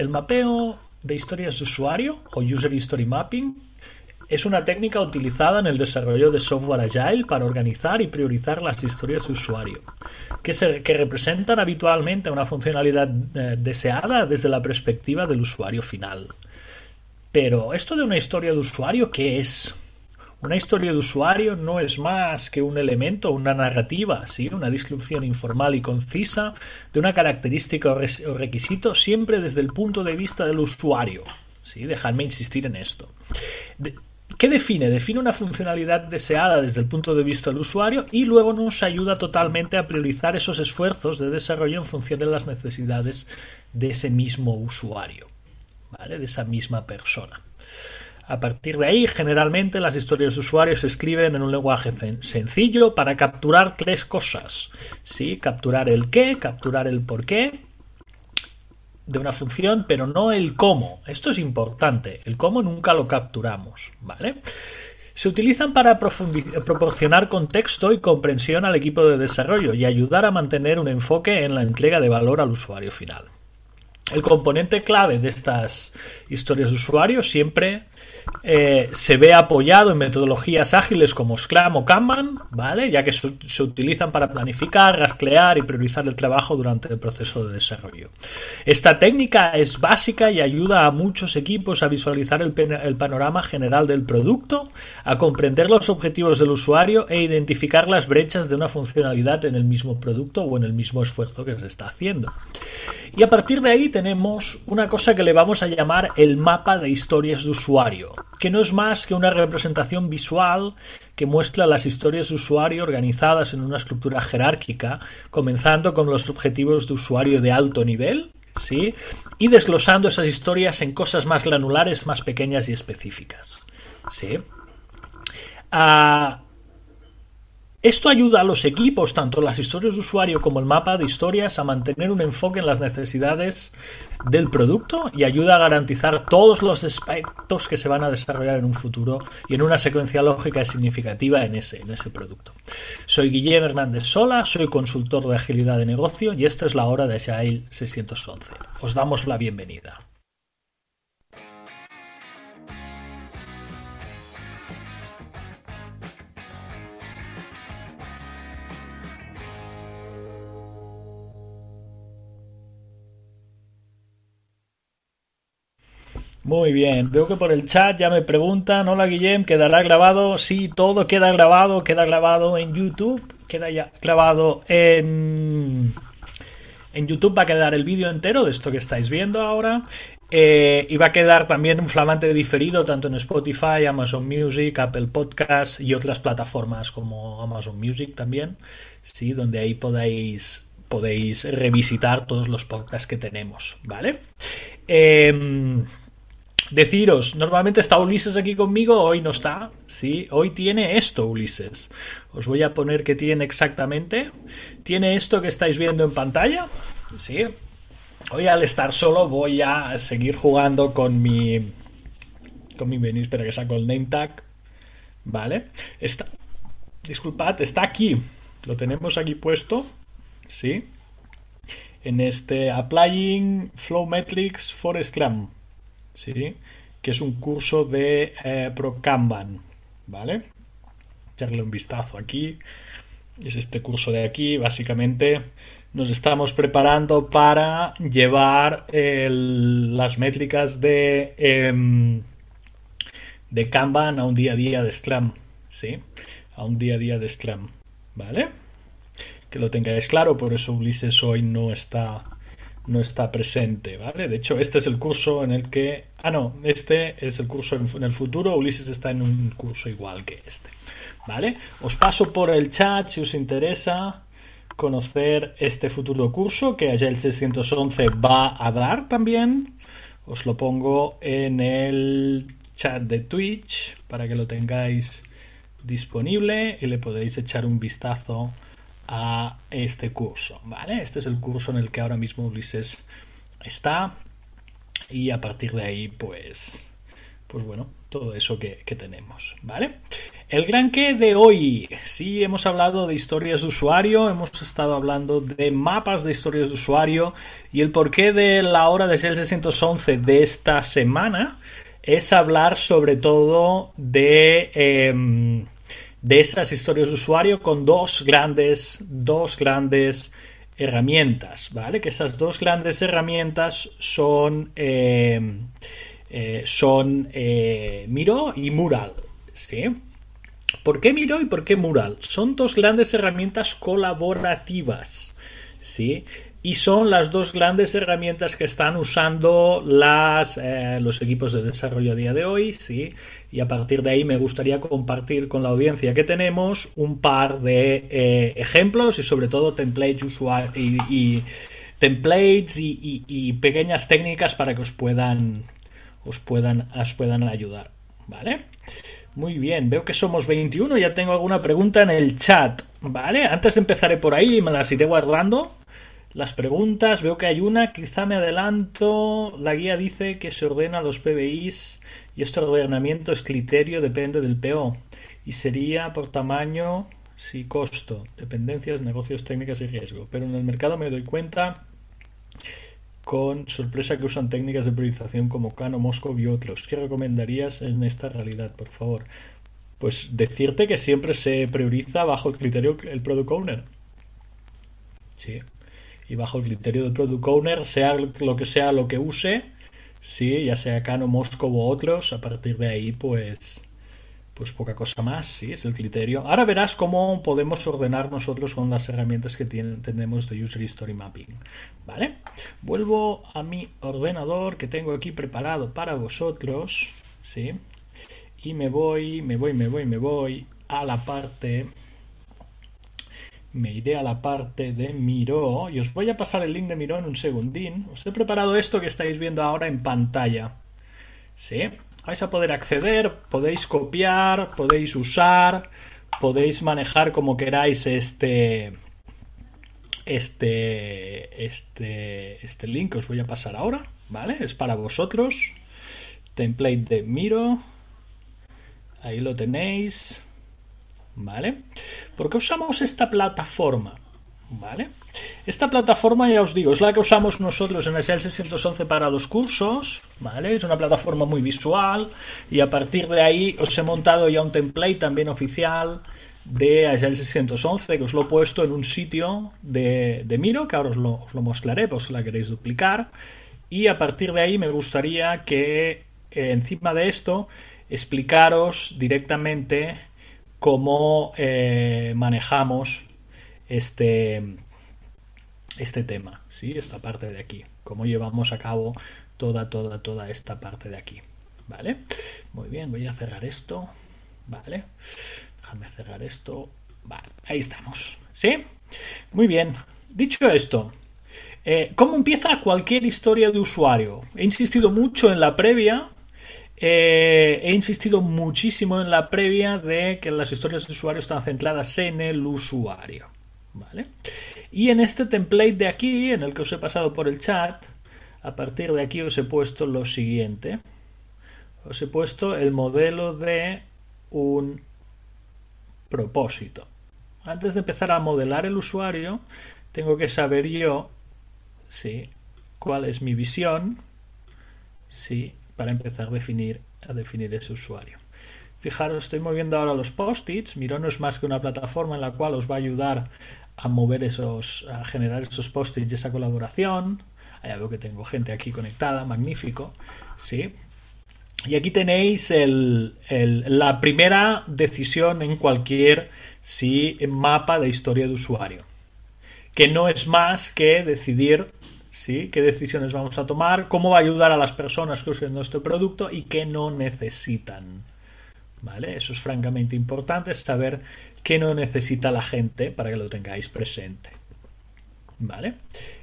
El mapeo de historias de usuario o User History Mapping es una técnica utilizada en el desarrollo de software agile para organizar y priorizar las historias de usuario, que, se, que representan habitualmente una funcionalidad eh, deseada desde la perspectiva del usuario final. Pero esto de una historia de usuario, ¿qué es? Una historia de usuario no es más que un elemento, una narrativa, ¿sí? una descripción informal y concisa de una característica o requisito siempre desde el punto de vista del usuario. ¿sí? Dejadme insistir en esto. ¿Qué define? Define una funcionalidad deseada desde el punto de vista del usuario y luego nos ayuda totalmente a priorizar esos esfuerzos de desarrollo en función de las necesidades de ese mismo usuario, ¿vale? De esa misma persona. A partir de ahí, generalmente las historias de usuario se escriben en un lenguaje sencillo para capturar tres cosas. ¿sí? Capturar el qué, capturar el por qué de una función, pero no el cómo. Esto es importante. El cómo nunca lo capturamos, ¿vale? Se utilizan para proporcionar contexto y comprensión al equipo de desarrollo y ayudar a mantener un enfoque en la entrega de valor al usuario final. El componente clave de estas historias de usuario siempre eh, se ve apoyado en metodologías ágiles como Scrum o Kanban, ¿vale? ya que se, utilizan para planificar, rastrear y priorizar el trabajo durante el proceso de desarrollo. Esta técnica es básica y ayuda a muchos equipos a visualizar el, el panorama general del producto, a comprender los objetivos del usuario e identificar las brechas de una funcionalidad en el mismo producto o en el mismo esfuerzo que se está haciendo. Y a partir de ahí tenemos una cosa que le vamos a llamar el mapa de historias de usuario que no es más que una representación visual que muestra las historias de usuario organizadas en una estructura jerárquica, comenzando con los objetivos de usuario de alto nivel, ¿sí? y desglosando esas historias en cosas más granulares, más pequeñas y específicas. ¿sí? Ah, esto ayuda a los equipos, tanto las historias de usuario como el mapa de historias, a mantener un enfoque en las necesidades del producto y ayuda a garantizar todos los aspectos que se van a desarrollar en un futuro y en una secuencia lógica significativa en ese, en ese producto. Soy Guillermo Hernández Sola, soy consultor de agilidad de negocio y esta es la hora de Agile 611. Os damos la bienvenida. Muy bien, veo que por el chat ya me preguntan, hola Guillem, ¿quedará grabado? Sí, todo queda grabado, queda grabado en YouTube, queda ya grabado en... En YouTube va a quedar el vídeo entero de esto que estáis viendo ahora. Eh, y va a quedar también un flamante diferido tanto en Spotify, Amazon Music, Apple Podcasts y otras plataformas como Amazon Music también, sí, donde ahí podéis podéis revisitar todos los podcasts que tenemos, ¿vale? Eh, Deciros, normalmente está Ulises aquí conmigo, hoy no está. Sí, hoy tiene esto, Ulises. Os voy a poner que tiene exactamente. Tiene esto que estáis viendo en pantalla. Sí. Hoy al estar solo voy a seguir jugando con mi. Con mi menú. Espera que saco el name tag. Vale. Está. Disculpad, está aquí. Lo tenemos aquí puesto. Sí. En este Applying Flow Metrics for Scrum. ¿Sí? que es un curso de eh, ProKanban, ¿vale? Echarle un vistazo aquí. Es este curso de aquí, básicamente nos estamos preparando para llevar las métricas de, em, de Kanban a un día a día de Scrum, ¿sí? A un día a día de Scrum, ¿vale? Que lo tengáis claro, por eso Ulises hoy no está no está presente, ¿vale? De hecho, este es el curso en el que... Ah, no, este es el curso en el futuro, Ulises está en un curso igual que este, ¿vale? Os paso por el chat si os interesa conocer este futuro curso que el 611 va a dar también. Os lo pongo en el chat de Twitch para que lo tengáis disponible y le podéis echar un vistazo a este curso, ¿vale? Este es el curso en el que ahora mismo Ulises está y a partir de ahí, pues, pues bueno, todo eso que, tenemos, ¿vale? El gran qué de hoy. Sí, hemos hablado de historias de usuario, hemos estado hablando de mapas de historias de usuario y el porqué de la hora de 611 de esta semana es hablar sobre todo de, em, de esas historias de usuario con dos grandes, dos grandes herramientas, ¿vale? Que esas dos grandes herramientas son, em, eh, son eh, Miro y Mural, ¿sí? ¿Por qué Miro y por qué Mural? Son dos grandes herramientas colaborativas, ¿sí? Y son las dos grandes herramientas que están usando las, eh, los equipos de desarrollo a día de hoy, ¿sí? Y a partir de ahí me gustaría compartir con la audiencia que tenemos un par de eh, ejemplos y sobre todo templates y, y templates y, y, pequeñas técnicas para que os puedan, os puedan, os puedan ayudar, ¿vale? Muy bien, veo que somos 21, ya tengo alguna pregunta en el chat, ¿vale? Antes empezaré por ahí y me las iré guardando. Las preguntas, veo que hay una, quizá me adelanto. La guía dice que se ordena los PBIs y este ordenamiento es criterio, depende del PO. Y sería por tamaño, sí, costo, dependencias, negocios, técnicas y riesgo. Pero en el mercado me doy cuenta con sorpresa que usan técnicas de priorización como Cano, Moscow y otros. ¿Qué recomendarías en esta realidad, por favor? Pues decirte que siempre se prioriza bajo el criterio el Product Owner. Sí. Y bajo el criterio del Product Owner, sea lo que sea lo que use, sí, ya sea Cano, Moscow u otros, a partir de ahí, pues pues poca cosa más, sí, es el criterio. Ahora verás cómo podemos ordenar nosotros con las herramientas que tenemos de User History Mapping. ¿Vale? Vuelvo a mi ordenador que tengo aquí preparado para vosotros, ¿sí? Y me voy, me voy, me voy, me voy a la parte... Me iré a la parte de Miro y os voy a pasar el link de Miro en un segundín. Os he preparado esto que estáis viendo ahora en pantalla. ¿Sí? vais a poder acceder, podéis copiar, podéis usar, podéis manejar como queráis este este este este link que os voy a pasar ahora, ¿vale? Es para vosotros. Template de Miro. Ahí lo tenéis. ¿Vale? ¿Por qué usamos esta plataforma? ¿Vale? Esta plataforma, ya os digo, es la que usamos nosotros en el 611 para los cursos, ¿vale? Es una plataforma muy visual y a partir de ahí os he montado ya un template también oficial de Agile 611 que os lo he puesto en un sitio de, Miro, que ahora os lo, mostraré por si la queréis duplicar. Y a partir de ahí me gustaría que eh, encima de esto explicaros directamente cómo eh, manejamos este, este tema, ¿sí? Esta parte de aquí, cómo llevamos a cabo toda, toda, toda esta parte de aquí, ¿vale? Muy bien, voy a cerrar esto, ¿vale? Déjame cerrar esto, ahí estamos, ¿sí? Muy bien, dicho esto, eh, ¿cómo empieza cualquier historia de usuario? He insistido mucho en la previa, eh, he insistido muchísimo en la previa de que las historias de usuario están centradas en el usuario. ¿Vale? Y en este template de aquí, en el que os he pasado por el chat, a partir de aquí os he puesto lo siguiente. Os he puesto el modelo de un propósito. Antes de empezar a modelar el usuario, tengo que saber yo ¿sí? cuál es mi visión ¿sí? Para empezar a definir, a definir ese usuario. Fijaros, estoy moviendo ahora los post-its. Miro no es más que una plataforma en la cual os va a ayudar a mover esos, a generar esos post-its y esa colaboración. Ya veo que tengo gente aquí conectada, magnífico. Sí. Y aquí tenéis el, la primera decisión en cualquier sí, mapa de historia de usuario. Que no es más que decidir ¿sí? qué decisiones vamos a tomar, cómo va a ayudar a las personas que usen nuestro producto y qué no necesitan. ¿Vale? Eso es francamente importante, saber qué no necesita la gente para que lo tengáis presente. ¿Vale?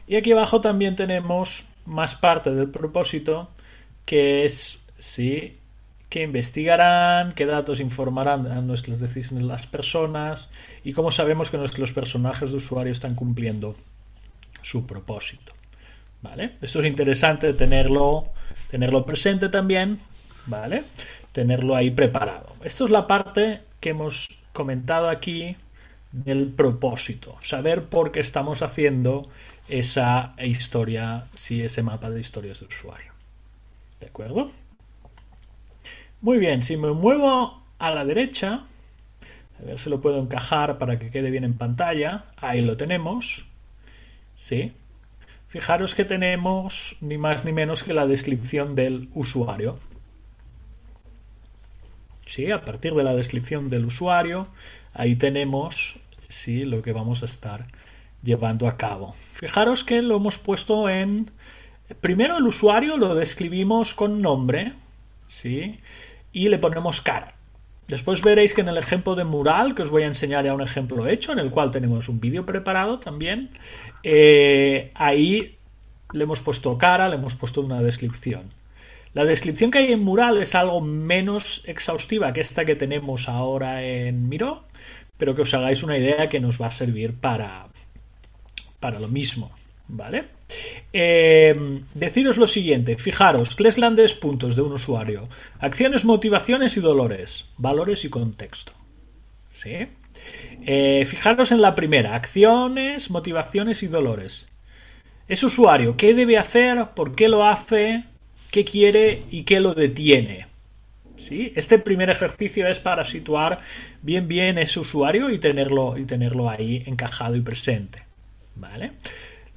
Y aquí abajo también tenemos más parte del propósito, que es sí, que investigarán, qué datos informarán a nuestras decisiones las personas y cómo sabemos que nuestros personajes de usuario están cumpliendo su propósito. ¿Vale? Esto es interesante tenerlo, tenerlo presente también, ¿vale? tenerlo ahí preparado. Esto es la parte que hemos comentado aquí del propósito, saber por qué estamos haciendo esa historia, si ese mapa de historias de usuario. ¿De acuerdo? Muy bien, si me muevo a la derecha, a ver si lo puedo encajar para que quede bien en pantalla. Ahí lo tenemos. Sí. Fijaros que tenemos ni más ni menos que la descripción del usuario. Sí, a partir de la descripción del usuario, ahí tenemos sí, lo que vamos a estar llevando a cabo. Fijaros que lo hemos puesto en... Primero el usuario lo describimos con nombre, ¿sí? Y le ponemos cara. Después veréis que en el ejemplo de mural, que os voy a enseñar ya un ejemplo hecho, en el cual tenemos un vídeo preparado también, eh, ahí le hemos puesto cara, le hemos puesto una descripción. La descripción que hay en mural es algo menos exhaustiva que esta que tenemos ahora en Miro, pero que os hagáis una idea que nos va a servir para, para lo mismo. ¿Vale? Eh, deciros lo siguiente, fijaros, tres grandes puntos de un usuario. Acciones, motivaciones y dolores. Valores y contexto. ¿Sí? Eh, fijaros en la primera, acciones, motivaciones y dolores. Es usuario, ¿qué debe hacer? ¿Por qué lo hace? ¿Qué quiere y qué lo detiene? ¿Sí? Este primer ejercicio es para situar bien bien ese usuario y tenerlo, y tenerlo ahí encajado y presente. ¿Vale?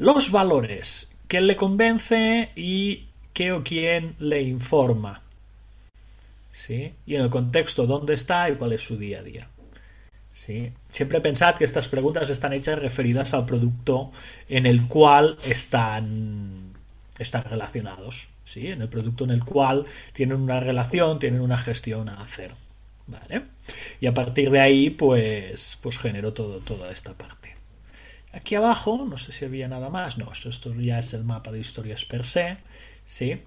Los valores, ¿qué le convence y qué o quién le informa? ¿Sí? Y en el contexto, ¿dónde está y cuál es su día a día? ¿Sí? Siempre pensad que estas preguntas están hechas referidas al producto en el cual están, están relacionados. ¿sí? En el producto en el cual tienen una relación, tienen una gestión a hacer. ¿Vale? Y a partir de ahí, pues, pues genero todo, toda esta parte. Aquí abajo, no sé si había nada más. No, esto ya es el mapa de historias per se. ¿sí?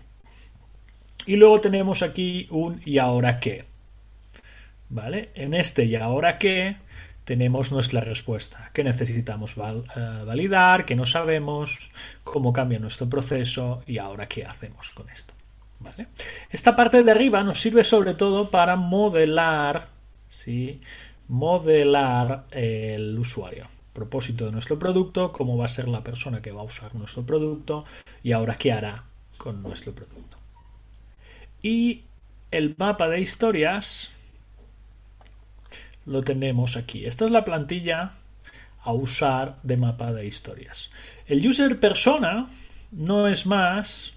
Y luego tenemos aquí un ¿y ahora qué? ¿Vale? En este ¿y ahora qué? tenemos nuestra respuesta, que necesitamos eh, validar, que no sabemos, cómo cambia nuestro proceso y ahora qué hacemos con esto. ¿Vale? Esta parte de arriba nos sirve sobre todo para modelar, ¿sí? modelar el usuario, propósito de nuestro producto, cómo va a ser la persona que va a usar nuestro producto y ahora qué hará con nuestro producto. Y el mapa de historias lo tenemos aquí. Esta es la plantilla a usar de mapa de historias. El user persona no es más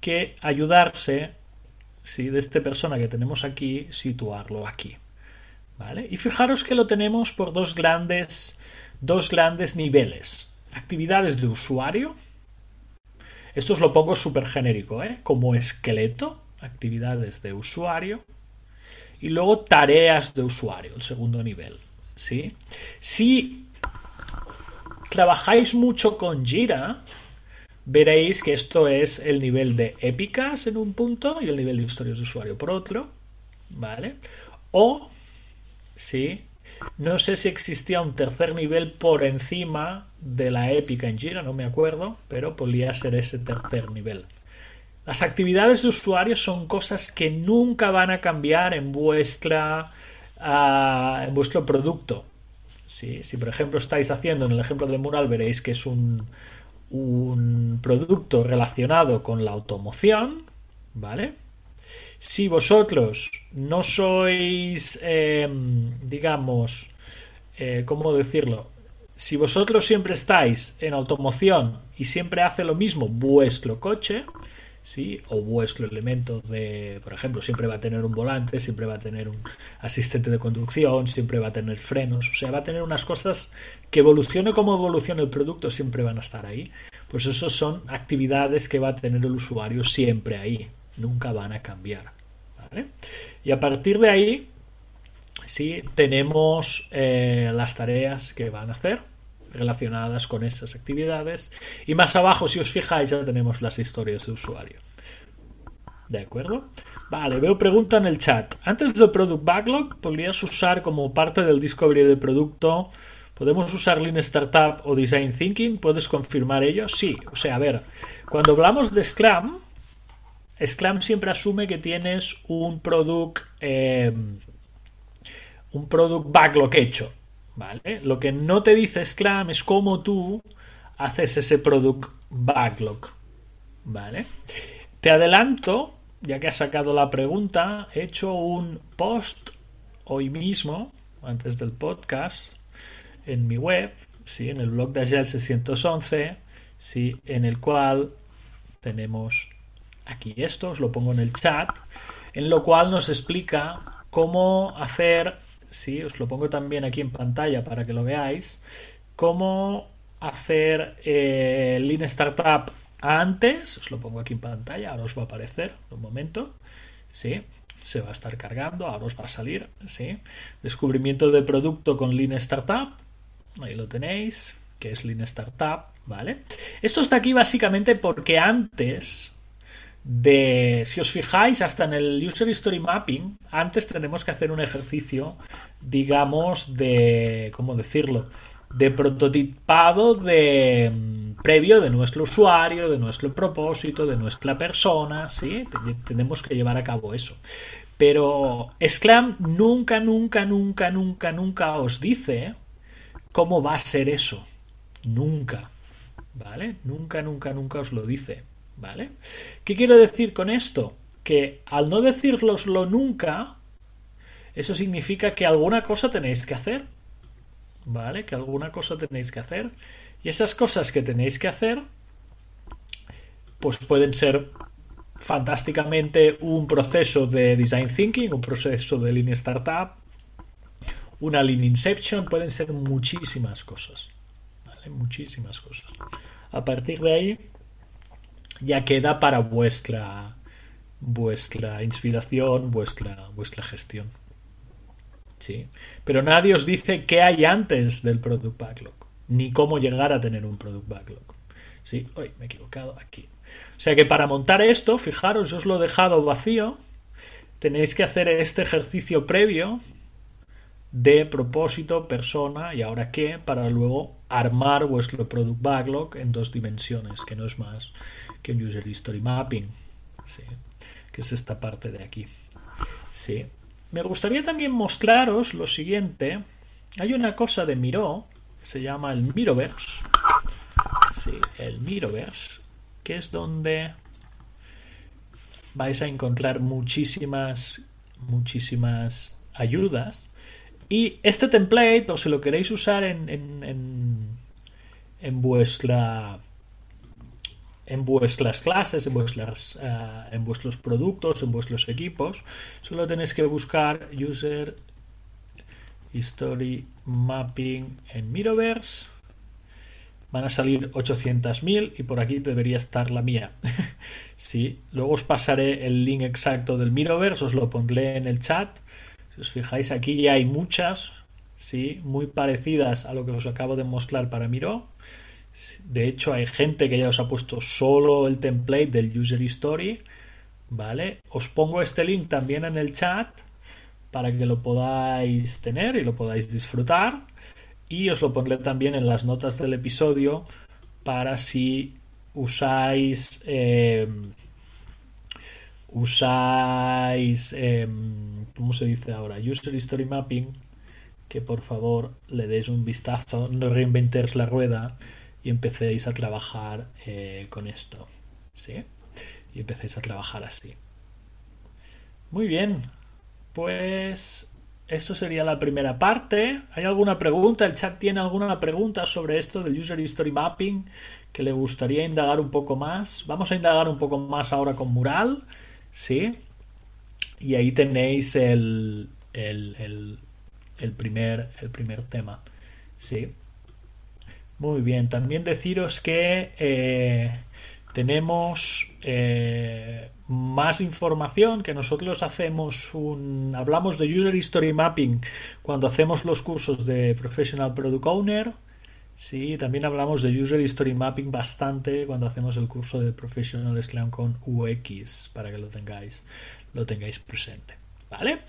que ayudarse ¿sí? de este persona que tenemos aquí, situarlo aquí. ¿Vale? Y fijaros que lo tenemos por dos grandes, dos grandes niveles. Actividades de usuario. Esto os lo pongo súper genérico, ¿eh? como esqueleto. Actividades de usuario y luego tareas de usuario, el segundo nivel. ¿sí? Si trabajáis mucho con Jira, veréis que esto es el nivel de épicas en un punto y el nivel de historias de usuario por otro. ¿Vale? O, sí, no sé si existía un tercer nivel por encima de la épica en Jira, no me acuerdo, pero podría ser ese tercer nivel. Las actividades de usuario son cosas que nunca van a cambiar en vuestra ah, en vuestro producto. Si por ejemplo estáis haciendo, en el ejemplo de mural veréis que es un, un producto relacionado con la automoción, ¿vale? Si vosotros no sois, em, digamos, eh, ¿cómo decirlo? Si vosotros siempre estáis en automoción y siempre hace lo mismo vuestro coche, ¿sí? o vuestro elemento de, por ejemplo, siempre va a tener un volante, siempre va a tener un asistente de conducción, siempre va a tener frenos, o sea, va a tener unas cosas que evolucione como evolucione el producto, siempre van a estar ahí. Pues eso son actividades que va a tener el usuario siempre ahí, nunca van a cambiar. Y a partir de ahí, sí, tenemos eh, las tareas que van a hacer, relacionadas con esas actividades. Y más abajo, si os fijáis, ya tenemos las historias de usuario. ¿De acuerdo? Vale, veo pregunta en el chat. Antes del Product Backlog, ¿podrías usar como parte del discovery del producto? ¿Podemos usar Lean Startup o Design Thinking? ¿Puedes confirmar ello? Sí. O sea, a ver, cuando hablamos de Scrum, Scrum siempre asume que tienes un product, eh, un product backlog hecho. ¿Vale? Lo que no te dice Scrum es cómo tú haces ese product backlog. ¿Vale? Te adelanto, ya que has sacado la pregunta, he hecho un post hoy mismo, antes del podcast, en mi web, ¿sí? en el blog de Agile 611, ¿sí? en el cual tenemos aquí esto, os lo pongo en el chat, en lo cual nos explica cómo hacer, sí, os lo pongo también aquí en pantalla para que lo veáis, cómo hacer eh, Lean Startup antes, os lo pongo aquí en pantalla, ahora os va a aparecer, un momento, sí, se va a estar cargando, ahora os va a salir, sí, descubrimiento de producto con Lean Startup, ahí lo tenéis, que es Lean Startup, ¿vale? Esto está aquí básicamente porque antes de, si os fijáis, hasta en el User History Mapping, antes tenemos que hacer un ejercicio, digamos, de, ¿cómo decirlo? De prototipado de mm, previo de nuestro usuario, de nuestro propósito, de nuestra persona, ¿sí? Tenemos que llevar a cabo eso. Pero Scrum nunca, nunca, nunca, nunca, nunca os dice cómo va a ser eso. Nunca. ¿Vale? Nunca, nunca, nunca os lo dice. ¿Vale? ¿Qué quiero decir con esto? Que al no decirloslo nunca, eso significa que alguna cosa tenéis que hacer. ¿Vale? Que alguna cosa tenéis que hacer. Y esas cosas que tenéis que hacer, pues pueden ser fantásticamente un proceso de design thinking, un proceso de lean startup, una lean inception, pueden ser muchísimas cosas. ¿vale? Muchísimas cosas. A partir de ahí, ya queda para vuestra vuestra inspiración, vuestra, vuestra gestión. Sí. Pero nadie os dice qué hay antes del product backlog, ni cómo llegar a tener un product backlog. Sí, hoy me he equivocado aquí. O sea que para montar esto, fijaros, os lo he dejado vacío. Tenéis que hacer este ejercicio previo de propósito, persona y ahora qué, para luego armar vuestro product backlog en dos dimensiones, que no es más que un user history mapping, que es esta parte de aquí. Sí. Me gustaría también mostraros lo siguiente. Hay una cosa de Miro que se llama el Miroverse. Sí, el Miroverse, que es donde vais a encontrar muchísimas, muchísimas ayudas y este template, o si lo queréis usar en, en, en, en vuestras clases, en, vuestras, uh, en vuestros productos, en vuestros equipos, solo tenéis que buscar User History Mapping en Miroverse. Van a salir 800.000 y por aquí debería estar la mía. sí, luego os pasaré el link exacto del Miroverse, os lo pondré en el chat si os fijáis, aquí ya hay muchas, ¿sí? muy parecidas a lo que os acabo de mostrar para Miro. De hecho, hay gente que ya os ha puesto solo el template del User History. ¿Vale? Os pongo este link también en el chat para que lo podáis tener y lo podáis disfrutar. Y os lo pondré también en las notas del episodio para si usáis eh, usáis, em, ¿cómo se dice ahora? User History Mapping, que por favor le deis un vistazo, no reinventéis la rueda y empecéis a trabajar eh, con esto. ¿Sí? Y empecéis a trabajar así. Muy bien, pues esto sería la primera parte. ¿Hay alguna pregunta? ¿El chat tiene alguna pregunta sobre esto del User History Mapping que le gustaría indagar un poco más? Vamos a indagar un poco más ahora con Mural. ¿Sí? Y ahí tenéis el, el, el, primer, el primer tema, ¿sí? Muy bien, también deciros que eh, tenemos eh, más información que nosotros hacemos un hablamos de user history mapping cuando hacemos los cursos de professional product owner Sí, también hablamos de User History Mapping bastante cuando hacemos el curso de Professional Scrum con UX, para que lo tengáis, lo tengáis presente. ¿Vale?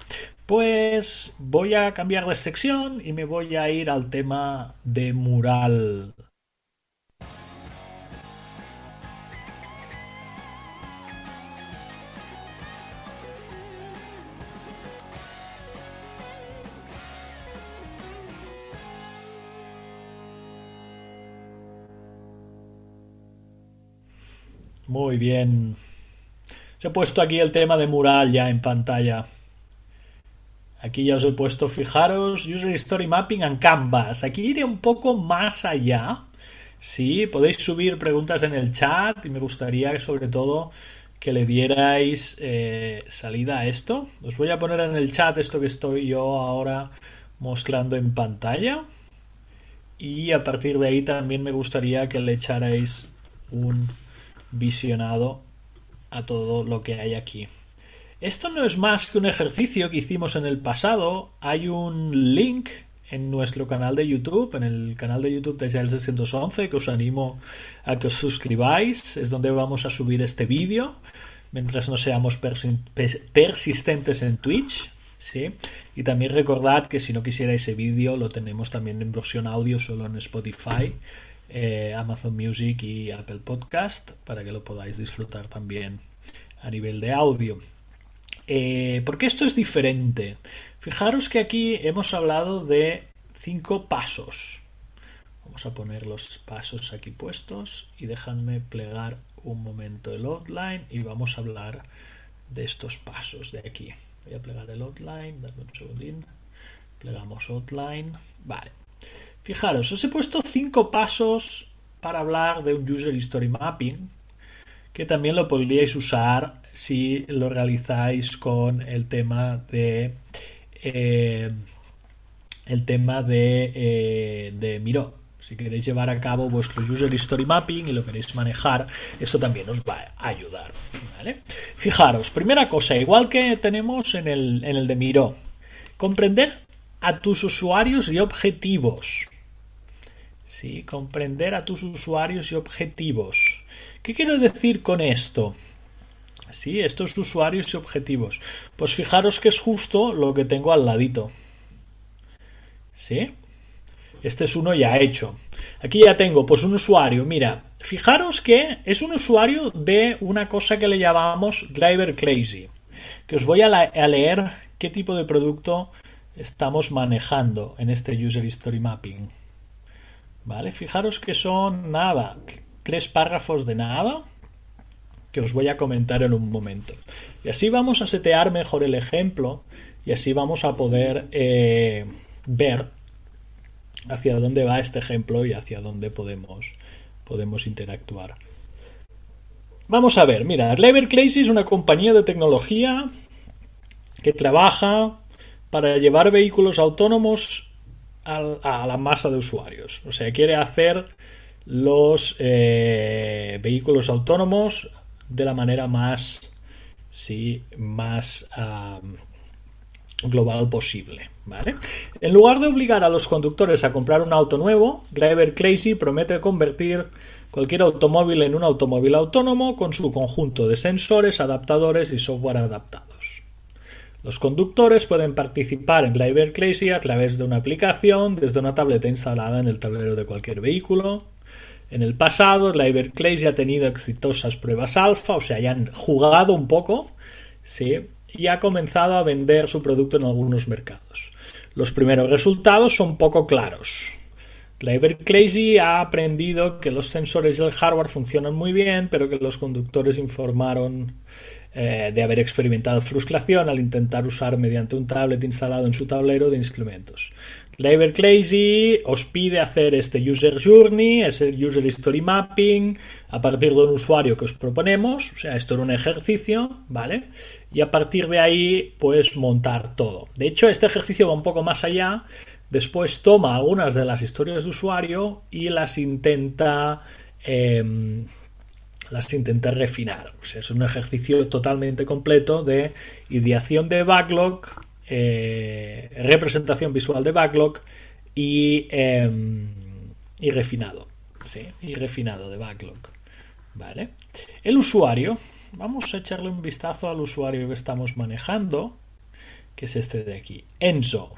Pues voy a cambiar de sección y me voy a ir al tema de mural. Muy bien. Se he puesto aquí el tema de mural ya en pantalla. Aquí ya os he puesto, fijaros, User Story Mapping and Canvas. Aquí iré un poco más allá. Sí, podéis subir preguntas en el chat y me gustaría sobre todo que le dierais eh, salida a esto. Os voy a poner en el chat esto que estoy yo ahora mostrando en pantalla. Y a partir de ahí también me gustaría que le echarais un visionado a todo lo que hay aquí. Esto no es más que un ejercicio que hicimos en el pasado. Hay un link en nuestro canal de YouTube, en el canal de YouTube de Giles 611, que os animo a que os suscribáis. Es donde vamos a subir este vídeo, mientras no seamos persistentes en Twitch. ¿sí? Y también recordad que si no quisiera ese vídeo, lo tenemos también en versión audio solo en Spotify, eh, Amazon Music y Apple Podcast, para que lo podáis disfrutar también a nivel de audio. Eh, porque esto es diferente. Fijaros que aquí hemos hablado de cinco pasos. Vamos a poner los pasos aquí puestos y déjame plegar un momento el outline y vamos a hablar de estos pasos de aquí. Voy a plegar el outline, dame un segundín. Plegamos outline. Vale. Fijaros, os he puesto cinco pasos para hablar de un User History Mapping que también lo podríais usar si lo realizáis con el tema de eh, el tema de, eh, de Miro. Si queréis llevar a cabo vuestro User Story Mapping y lo queréis manejar, eso también os va a ayudar. Fijaros, primera cosa, igual que tenemos en el, en el de Miro, comprender a tus usuarios y objetivos. Sí, comprender a tus usuarios y objetivos. ¿Qué quiero decir con esto? Sí, estos usuarios y objetivos. Pues fijaros que es justo lo que tengo al ladito. ¿Sí? Este es uno ya hecho. Aquí ya tengo pues un usuario. Mira, fijaros que es un usuario de una cosa que le llamamos Driver Crazy. Que os voy a, a leer qué tipo de producto estamos manejando en este User History Mapping. ¿Vale? Fijaros que son nada, tres párrafos de nada que os voy a comentar en un momento. Y así vamos a setear mejor el ejemplo y así vamos a poder eh, ver hacia dónde va este ejemplo y hacia dónde podemos, podemos interactuar. Vamos a ver, mira, Lever es una compañía de tecnología que trabaja para llevar vehículos autónomos a la masa de usuarios. O sea, quiere hacer los eh, vehículos autónomos de la manera más, sí, más global posible. ¿vale? En lugar de obligar a los conductores a comprar un auto nuevo, Driver Crazy promete convertir cualquier automóvil en un automóvil autónomo con su conjunto de sensores, adaptadores y software adaptados. Los conductores pueden participar en Driver Crazy a través de una aplicación desde una tableta instalada en el tablero de cualquier vehículo, en el pasado, la ya ha tenido exitosas pruebas alfa, o sea, ya han jugado un poco, ¿sí? y ha comenzado a vender su producto en algunos mercados. Los primeros resultados son poco claros. La Crazy ha aprendido que los sensores y el hardware funcionan muy bien, pero que los conductores informaron eh, de haber experimentado frustración al intentar usar mediante un tablet instalado en su tablero de instrumentos. Labor Crazy os pide hacer este User Journey, ese User History Mapping, a partir de un usuario que os proponemos, o sea, esto era un ejercicio, ¿vale? Y a partir de ahí, pues montar todo. De hecho, este ejercicio va un poco más allá, después toma algunas de las historias de usuario y las intenta... Em, las intenta refinar. Es un ejercicio totalmente completo de ideación de backlog, eh, representación visual de backlog y, em, y refinado. Sí, y refinado de backlog. Vale. El usuario, vamos a echarle un vistazo al usuario que estamos manejando, que es este de aquí, Enzo,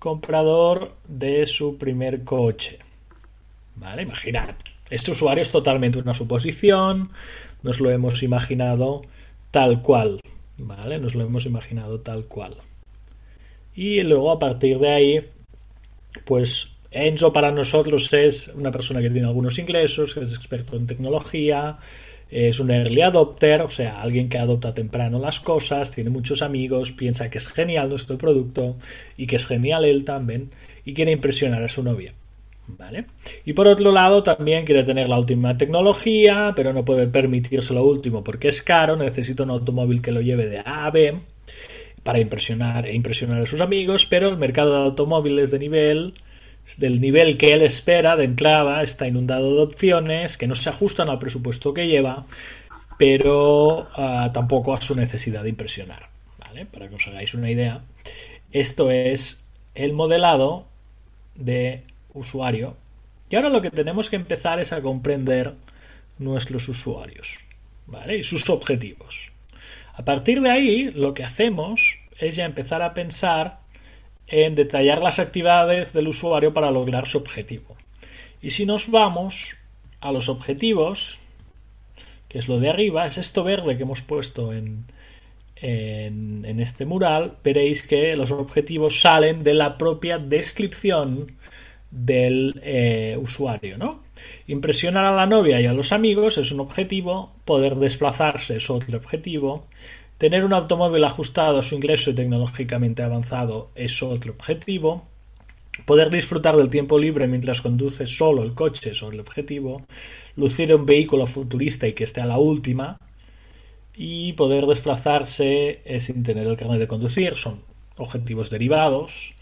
comprador de su primer coche. Vale, imaginad, este usuario es totalmente una suposición, nos lo hemos imaginado tal cual. ¿Vale? Nos lo hemos imaginado tal cual. Y luego a partir de ahí, pues Enzo para nosotros es una persona que tiene algunos ingresos, que es experto en tecnología, es un early adopter, o sea, alguien que adopta temprano las cosas, tiene muchos amigos, piensa que es genial nuestro producto y que es genial él también y quiere impresionar a su novia. Y por otro lado, también quiere tener la última tecnología, pero no puede permitirse lo último porque es caro, necesita un automóvil que lo lleve de A a B para impresionar e impresionar a sus amigos, pero el mercado de automóviles de nivel del nivel que él espera de entrada, está inundado de opciones que no se ajustan al presupuesto que lleva, pero ah, tampoco a su necesidad de impresionar. ¿vale? Para que os hagáis una idea, esto es el modelado de usuario. Y ahora lo que tenemos que empezar es a comprender nuestros usuarios ¿vale? y sus objetivos. A partir de ahí, lo que hacemos es ya empezar a pensar en detallar las actividades del usuario para lograr su objetivo. Y si nos vamos a los objetivos, que es lo de arriba, es esto verde que hemos puesto en, en, este mural, veréis que los objetivos salen de la propia descripción del eh, usuario, ¿no? Impresionar a la novia y a los amigos es un objetivo, poder desplazarse es otro objetivo, Tener un automóvil ajustado a su ingreso y tecnológicamente avanzado es otro objetivo. Poder disfrutar del tiempo libre mientras conduce solo el coche es otro objetivo. Lucir un vehículo futurista y que esté a la última. Y poder desplazarse sin tener el carnet de conducir son objetivos derivados.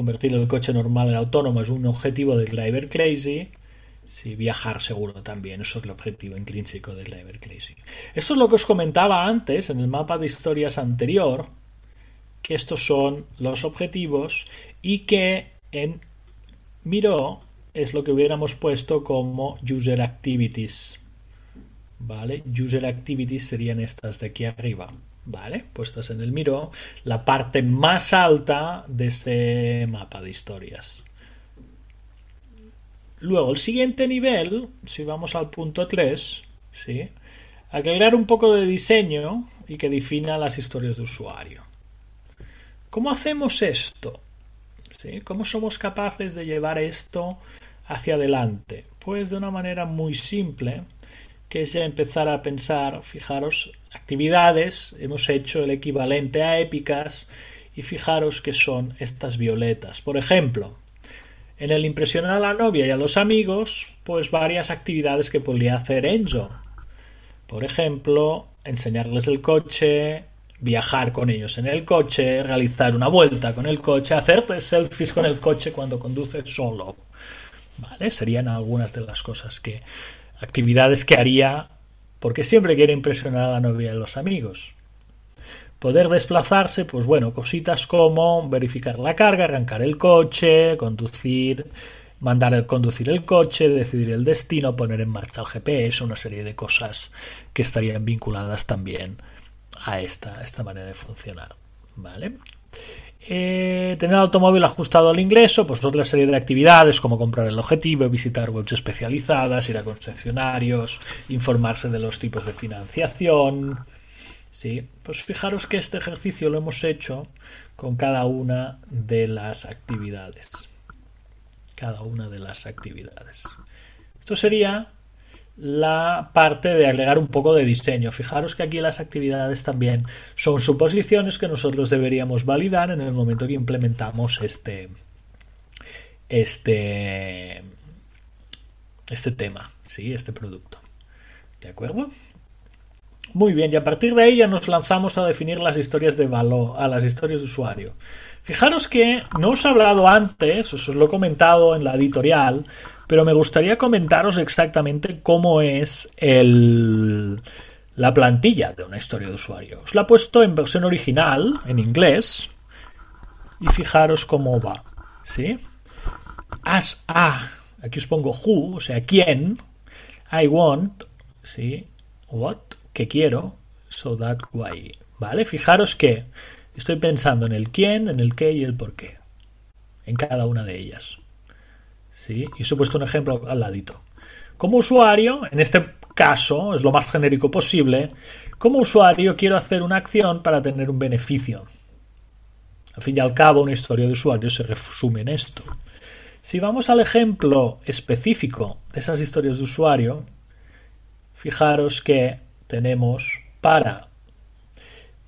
Convertir el coche normal en autónomo es un objetivo del driver crazy. Sí, viajar seguro también, eso es el objetivo intrínseco del Driver Crazy. Esto es lo que os comentaba antes en el mapa de historias anterior, que estos son los objetivos y que en Miro es lo que hubiéramos puesto como User Activities. ¿Vale? User Activities serían estas de aquí arriba. ¿Vale? Puestas en el Miro, la parte más alta de este mapa de historias. Luego, el siguiente nivel, si vamos al punto 3, ¿sí? agregar un poco de diseño y que defina las historias de usuario. ¿Cómo hacemos esto? ¿Sí? ¿Cómo somos capaces de llevar esto hacia adelante? Pues de una manera muy simple, que es empezar a pensar, fijaros, actividades, hemos hecho el equivalente a épicas, y fijaros que son estas violetas. Por ejemplo, en el impresionar a la novia y a los amigos, pues varias actividades que podría hacer Enzo. Por ejemplo, enseñarles el coche, viajar con ellos en el coche, realizar una vuelta con el coche, hacerte selfies con el coche cuando conduces solo. ¿Vale? Serían algunas de las cosas que actividades que haría porque siempre quiere impresionar a la novia y a los amigos. Poder desplazarse, pues bueno, cositas como verificar la carga, arrancar el coche, conducir, mandar el conducir el coche, decidir el destino, poner en marcha el GPS, una serie de cosas que estarían vinculadas también a esta, esta manera de funcionar. ¿Vale? Eh, tener el automóvil ajustado al ingreso, pues otra serie de actividades como comprar el objetivo, visitar webs especializadas, ir a concesionarios, informarse de los tipos de financiación, Sí, pues fijaros que este ejercicio lo hemos hecho con cada una de las actividades. Cada una de las actividades. Esto sería la parte de agregar un poco de diseño. Fijaros que aquí las actividades también son suposiciones que nosotros deberíamos validar en el momento que implementamos este este este tema, sí, este producto. ¿De acuerdo? Muy bien, y a partir de ahí ya nos lanzamos a definir las historias de valor, a las historias de usuario. Fijaros que no os he hablado antes, os lo he comentado en la editorial, pero me gustaría comentaros exactamente cómo es el, la plantilla de una historia de usuario. Os la he puesto en versión original, en inglés, y fijaros cómo va. ¿Sí? As a, aquí os pongo who, o sea, quién, I want, ¿sí? What, que quiero, so that why. ¿Vale? Fijaros que estoy pensando en el quién, en el qué y el por qué. En cada una de ellas. Y os he puesto un ejemplo al ladito. Como usuario, en este caso, es lo más genérico posible, como usuario quiero hacer una acción para tener un beneficio. Al fin y al cabo, una historia de usuario se resume en esto. Si vamos al ejemplo específico de esas historias de usuario, fijaros que tenemos para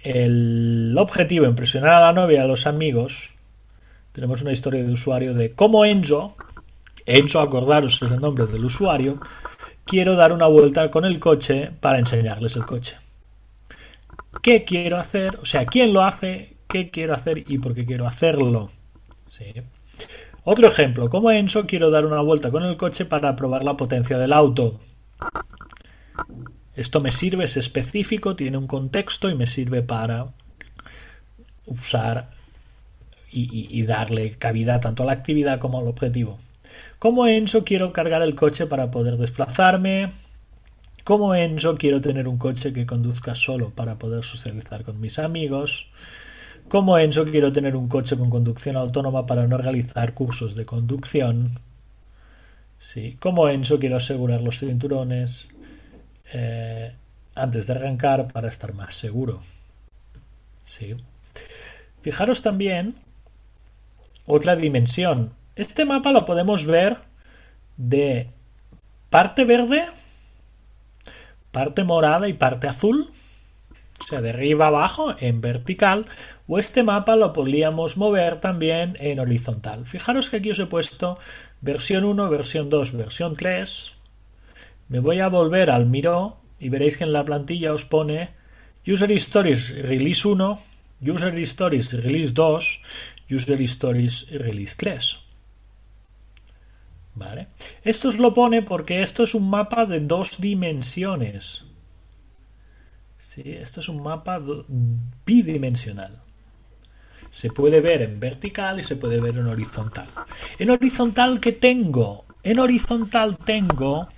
el objetivo impresionar a la novia y a los amigos, tenemos una historia de usuario de cómo Enzo, Enzo acordaros el nombre del usuario, quiero dar una vuelta con el coche para enseñarles el coche. ¿Qué quiero hacer? O sea, ¿quién lo hace? ¿Qué quiero hacer y por qué quiero hacerlo? Otro ejemplo, como Enzo quiero dar una vuelta con el coche para probar la potencia del auto. Esto me sirve, es específico, tiene un contexto y me sirve para usar y, darle cabida tanto a la actividad como al objetivo. Como Enzo quiero cargar el coche para poder desplazarme. Como Enzo quiero tener un coche que conduzca solo para poder socializar con mis amigos. Como Enzo quiero tener un coche con conducción autónoma para no realizar cursos de conducción. Sí. Como Enzo quiero asegurar los cinturones. Eh, antes de arrancar para estar más seguro. Sí. Fijaros también otra dimensión. Este mapa lo podemos ver de parte verde, parte morada y parte azul. O sea, de arriba abajo en vertical. O este mapa lo podríamos mover también en horizontal. Fijaros que aquí os he puesto versión 1, versión 2, versión 3 me voy a volver al Miro y veréis que en la plantilla os pone User Stories Release 1, User Stories Release 2, User Stories Release 3. ¿Vale? Esto os lo pone porque esto es un mapa de dos dimensiones. Sí, esto es un mapa bidimensional. Se puede ver en vertical y se puede ver en horizontal. En horizontal, ¿qué tengo? En horizontal tengo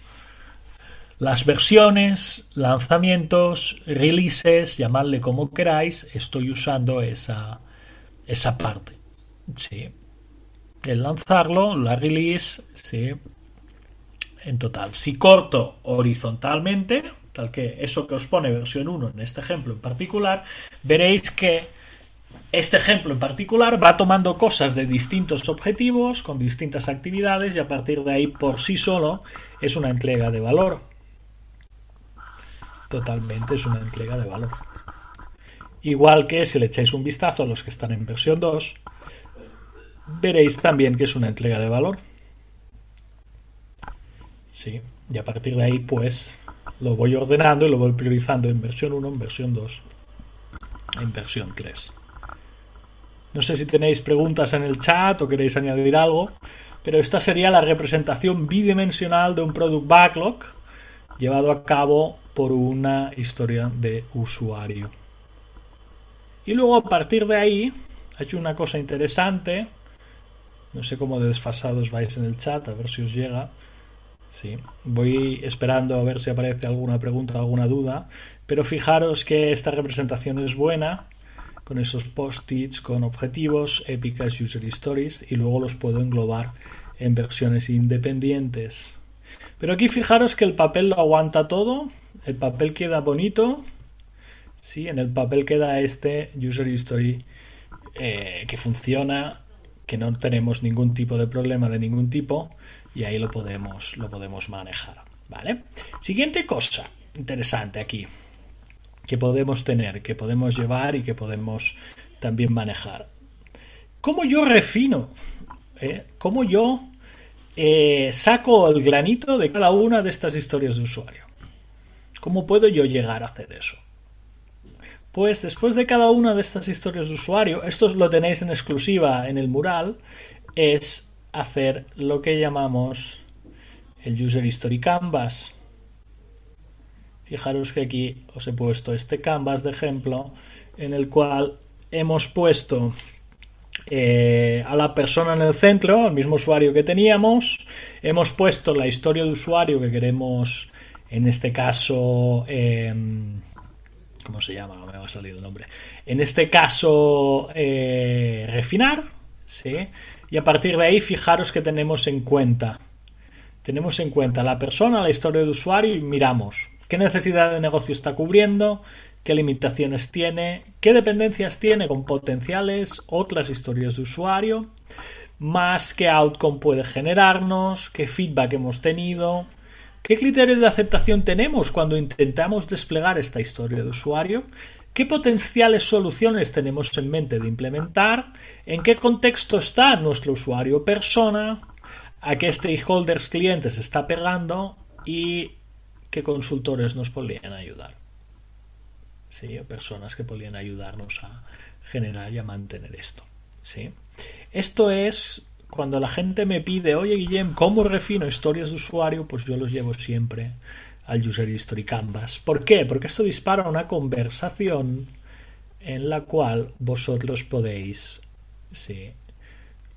las versiones, lanzamientos, releases, llamadle como queráis, estoy usando esa, esa parte. Sí. El lanzarlo, la release, sí. En total. Si corto horizontalmente, tal que eso que os pone versión 1 en este ejemplo en particular, veréis que este ejemplo en particular va tomando cosas de distintos objetivos, con distintas actividades, y a partir de ahí por sí solo es una entrega de valor totalmente es una entrega de valor. Igual que si le echáis un vistazo a los que están en versión 2, veréis también que es una entrega de valor. Sí, y a partir de ahí, pues lo voy ordenando y lo voy priorizando en versión 1, en versión 2, en versión 3. No sé si tenéis preguntas en el chat o queréis añadir algo, pero esta sería la representación bidimensional de un product backlog llevado a cabo por una historia de usuario. Y luego a partir de ahí ha hecho una cosa interesante. No sé cómo de desfasados vais en el chat, a ver si os llega. Sí, voy esperando a ver si aparece alguna pregunta, alguna duda. Pero fijaros que esta representación es buena, con esos post-its, con objetivos, épicas user stories, y luego los puedo englobar en versiones independientes. Pero aquí fijaros que el papel lo aguanta todo, el papel queda bonito. Sí, en el papel queda este user history eh, que funciona, que no tenemos ningún tipo de problema de ningún tipo y ahí lo podemos, lo podemos manejar. ¿Vale? Siguiente cosa interesante aquí que podemos tener, que podemos llevar y que podemos también manejar. ¿Cómo yo refino? ¿Eh? ¿Cómo yo eh, saco el granito de cada una de estas historias de usuario? ¿Cómo puedo yo llegar a hacer eso? Pues después de cada una de estas historias de usuario, esto lo tenéis en exclusiva en el mural, es hacer lo que llamamos el User History Canvas. Fijaros que aquí os he puesto este canvas de ejemplo en el cual hemos puesto eh, a la persona en el centro, al mismo usuario que teníamos, hemos puesto la historia de usuario que queremos en este caso, em, ¿cómo se llama? No me va a salir el nombre. En este caso, eh, refinar, ¿sí? Y a partir de ahí, fijaros que tenemos en cuenta. Tenemos en cuenta la persona, la historia de usuario y miramos qué necesidad de negocio está cubriendo, qué limitaciones tiene, qué dependencias tiene con potenciales, otras historias de usuario. más qué outcome puede generarnos, qué feedback hemos tenido, qué criterios de aceptación tenemos cuando intentamos desplegar esta historia de usuario, qué potenciales soluciones tenemos en mente de implementar, en qué contexto está nuestro usuario persona, a qué stakeholders clientes está pegando y qué consultores nos podrían ayudar. ¿Sí? personas que podrían ayudarnos a generar y a mantener esto. ¿sí? Esto es cuando la gente me pide, oye Guillem, ¿cómo refino historias de usuario? Pues yo los llevo siempre al User History Canvas. ¿Por qué? Porque esto dispara una conversación en la cual vosotros podéis, sí,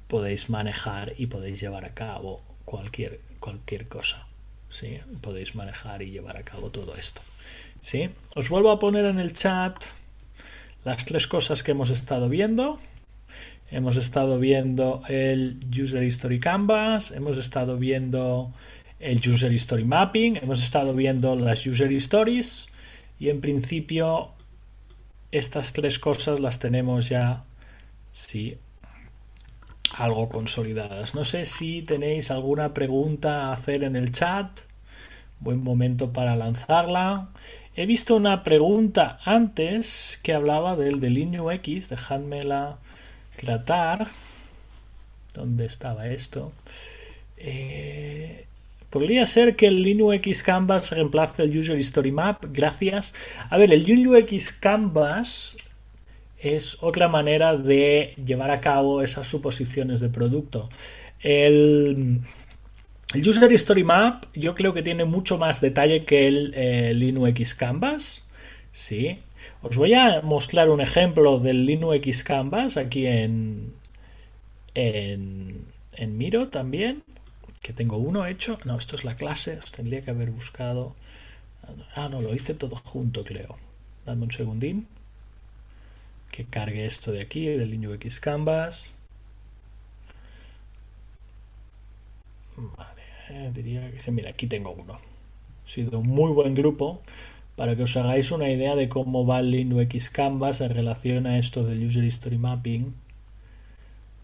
podéis manejar y podéis llevar a cabo cualquier, cualquier cosa. ¿sí? Podéis manejar y llevar a cabo todo esto. ¿sí? Os vuelvo a poner en el chat las tres cosas que hemos estado viendo. Hemos estado viendo el User History Canvas, hemos estado viendo el User History Mapping, hemos estado viendo las User Stories y en principio estas tres cosas las tenemos ya sí algo consolidadas. No sé si tenéis alguna pregunta a hacer en el chat. Buen momento para lanzarla. He visto una pregunta antes que hablaba del delineio X. Dejadmela tratar. ¿Dónde estaba esto? Eh, podría ser que el Linux Canvas reemplace el User History Map. Gracias. A ver, el Linux Canvas es otra manera de llevar a cabo esas suposiciones de producto. El, User History Map yo creo que tiene mucho más detalle que el eh, Linux Canvas. Sí, os voy a mostrar un ejemplo del Linux Canvas aquí en, en, en Miro también, que tengo uno hecho. No, esto es la clase, os tendría que haber buscado. Ah, no, lo hice todo junto, creo. Dame un segundín. Que cargue esto de aquí, del Linux Canvas. Vale, eh, diría que. Mira, aquí tengo uno. Ha sido un muy buen grupo para que os hagáis una idea de cómo va el Linux Canvas en relación a esto del User History Mapping.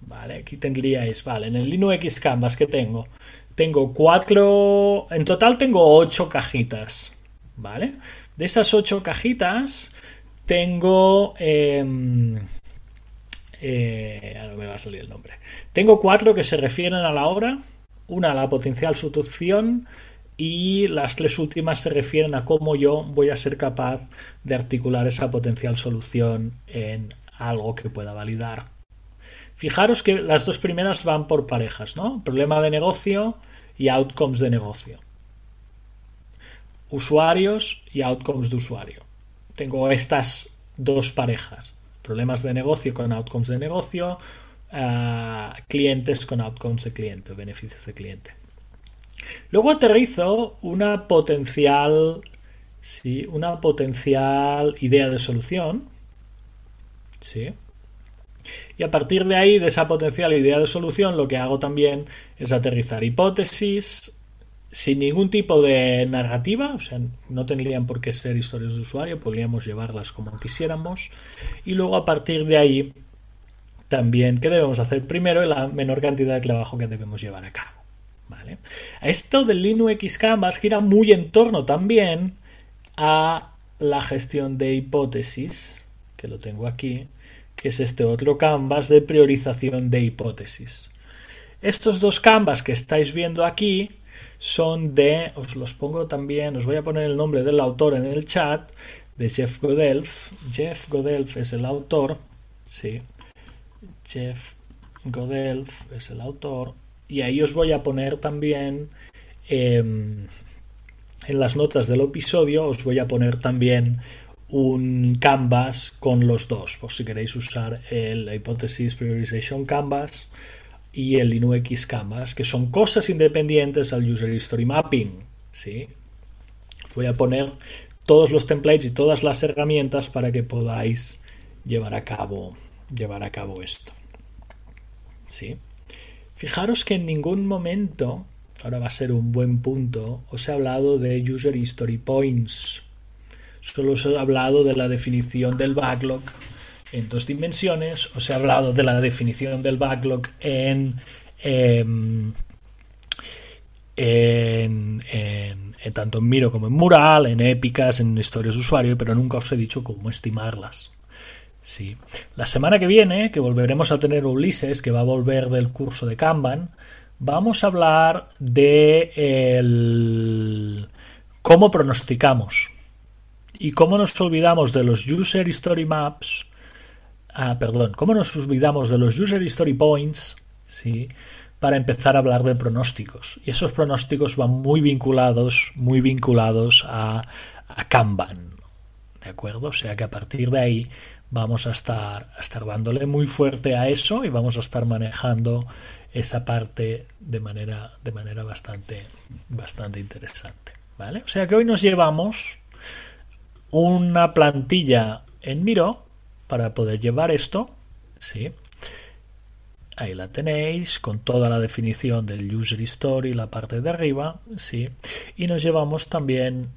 Vale, aquí tendríais, vale, en el Linux Canvas que tengo, tengo cuatro, en total tengo ocho cajitas, ¿vale? De esas ocho cajitas tengo, eh, eh, ahora me va a salir el nombre, tengo cuatro que se refieren a la obra, una a la potencial solución, y las tres últimas se refieren a cómo yo voy a ser capaz de articular esa potencial solución en algo que pueda validar. Fijaros que las dos primeras van por parejas, ¿no? Problema de negocio y outcomes de negocio. Usuarios y outcomes de usuario. Tengo estas dos parejas. Problemas de negocio con outcomes de negocio, uh, clientes con outcomes de cliente, beneficios de cliente. Luego aterrizo una potencial, sí, una potencial idea de solución, sí. Y a partir de ahí, de esa potencial idea de solución, lo que hago también es aterrizar hipótesis sin ningún tipo de narrativa, o sea, no tendrían por qué ser historias de usuario, podríamos llevarlas como quisiéramos. Y luego a partir de ahí, también, ¿qué debemos hacer primero? La menor cantidad de trabajo que debemos llevar a cabo. Esto del Linux Canvas gira muy en torno también a la gestión de hipótesis, que lo tengo aquí, que es este otro canvas de priorización de hipótesis. Estos dos canvas que estáis viendo aquí son de, os los pongo también, os voy a poner el nombre del autor en el chat, de Jeff Godelf. Jeff Godelf es el autor, sí. Jeff Godelf es el autor y ahí os voy a poner también em, en las notas del episodio, os voy a poner también un canvas con los dos, por si queréis usar el Hypothesis Priorization Canvas y el Linux Canvas, que son cosas independientes al User History Mapping. ¿sí? Voy a poner todos los templates y todas las herramientas para que podáis llevar a cabo, llevar a cabo esto. ¿Sí? Fijaros que en ningún momento, ahora va a ser un buen punto, os he hablado de User History Points. Solo os he hablado de la definición del backlog en dos dimensiones, os he hablado de la definición del backlog en, em, en, en, tanto en Miro como en Mural, en épicas, en historias de usuario, pero nunca os he dicho cómo estimarlas. Sí. La semana que viene, que volveremos a tener Ulises, que va a volver del curso de Kanban, vamos a hablar de el... cómo pronosticamos y cómo nos olvidamos de los User Story Maps, ah, perdón, cómo nos olvidamos de los User Story Points, ¿sí? para empezar a hablar de pronósticos. Y esos pronósticos van muy vinculados, muy vinculados a, a Kanban. ¿De acuerdo? O sea que a partir de ahí vamos a estar, a estar dándole muy fuerte a eso y vamos a estar manejando esa parte de manera, de manera bastante, bastante interesante. ¿Vale? O sea que hoy nos llevamos una plantilla en Miro para poder llevar esto. Sí. Ahí la tenéis con toda la definición del user history, la parte de arriba, sí. Y nos llevamos también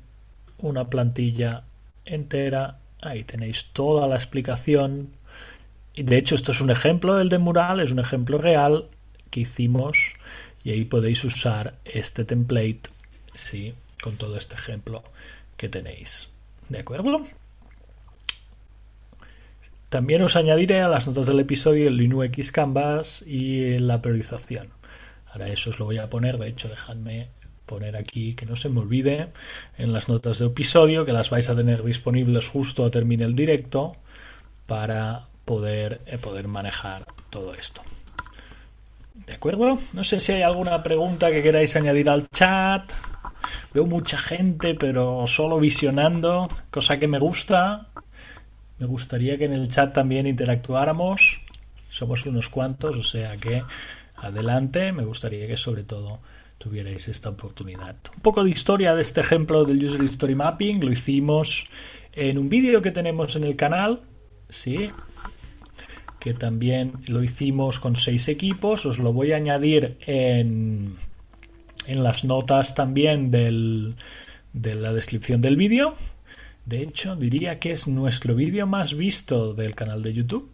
una plantilla entera Ahí tenéis toda la explicación. Y de hecho, esto es un ejemplo, el de mural, es un ejemplo real que hicimos y ahí podéis usar este template, sí, con todo este ejemplo que tenéis. ¿De acuerdo? También os añadiré a las notas del episodio el Linux Canvas y la priorización. Ahora eso os lo voy a poner, de hecho, dejadme poner aquí que no se me olvide en las notas de episodio que las vais a tener disponibles justo a termine el directo para poder, eh, poder manejar todo esto. ¿De acuerdo? No sé si hay alguna pregunta que queráis añadir al chat. Veo mucha gente, pero solo visionando, cosa que me gusta. Me gustaría que en el chat también interactuáramos. Somos unos cuantos, o sea que adelante. Me gustaría que sobre todo tuvierais esta oportunidad. Un poco de historia de este ejemplo del User Story Mapping lo hicimos en un vídeo que tenemos en el canal, sí, que también lo hicimos con seis equipos. Os lo voy a añadir en, en las notas también del, de la descripción del vídeo. De hecho, diría que es nuestro vídeo más visto del canal de YouTube.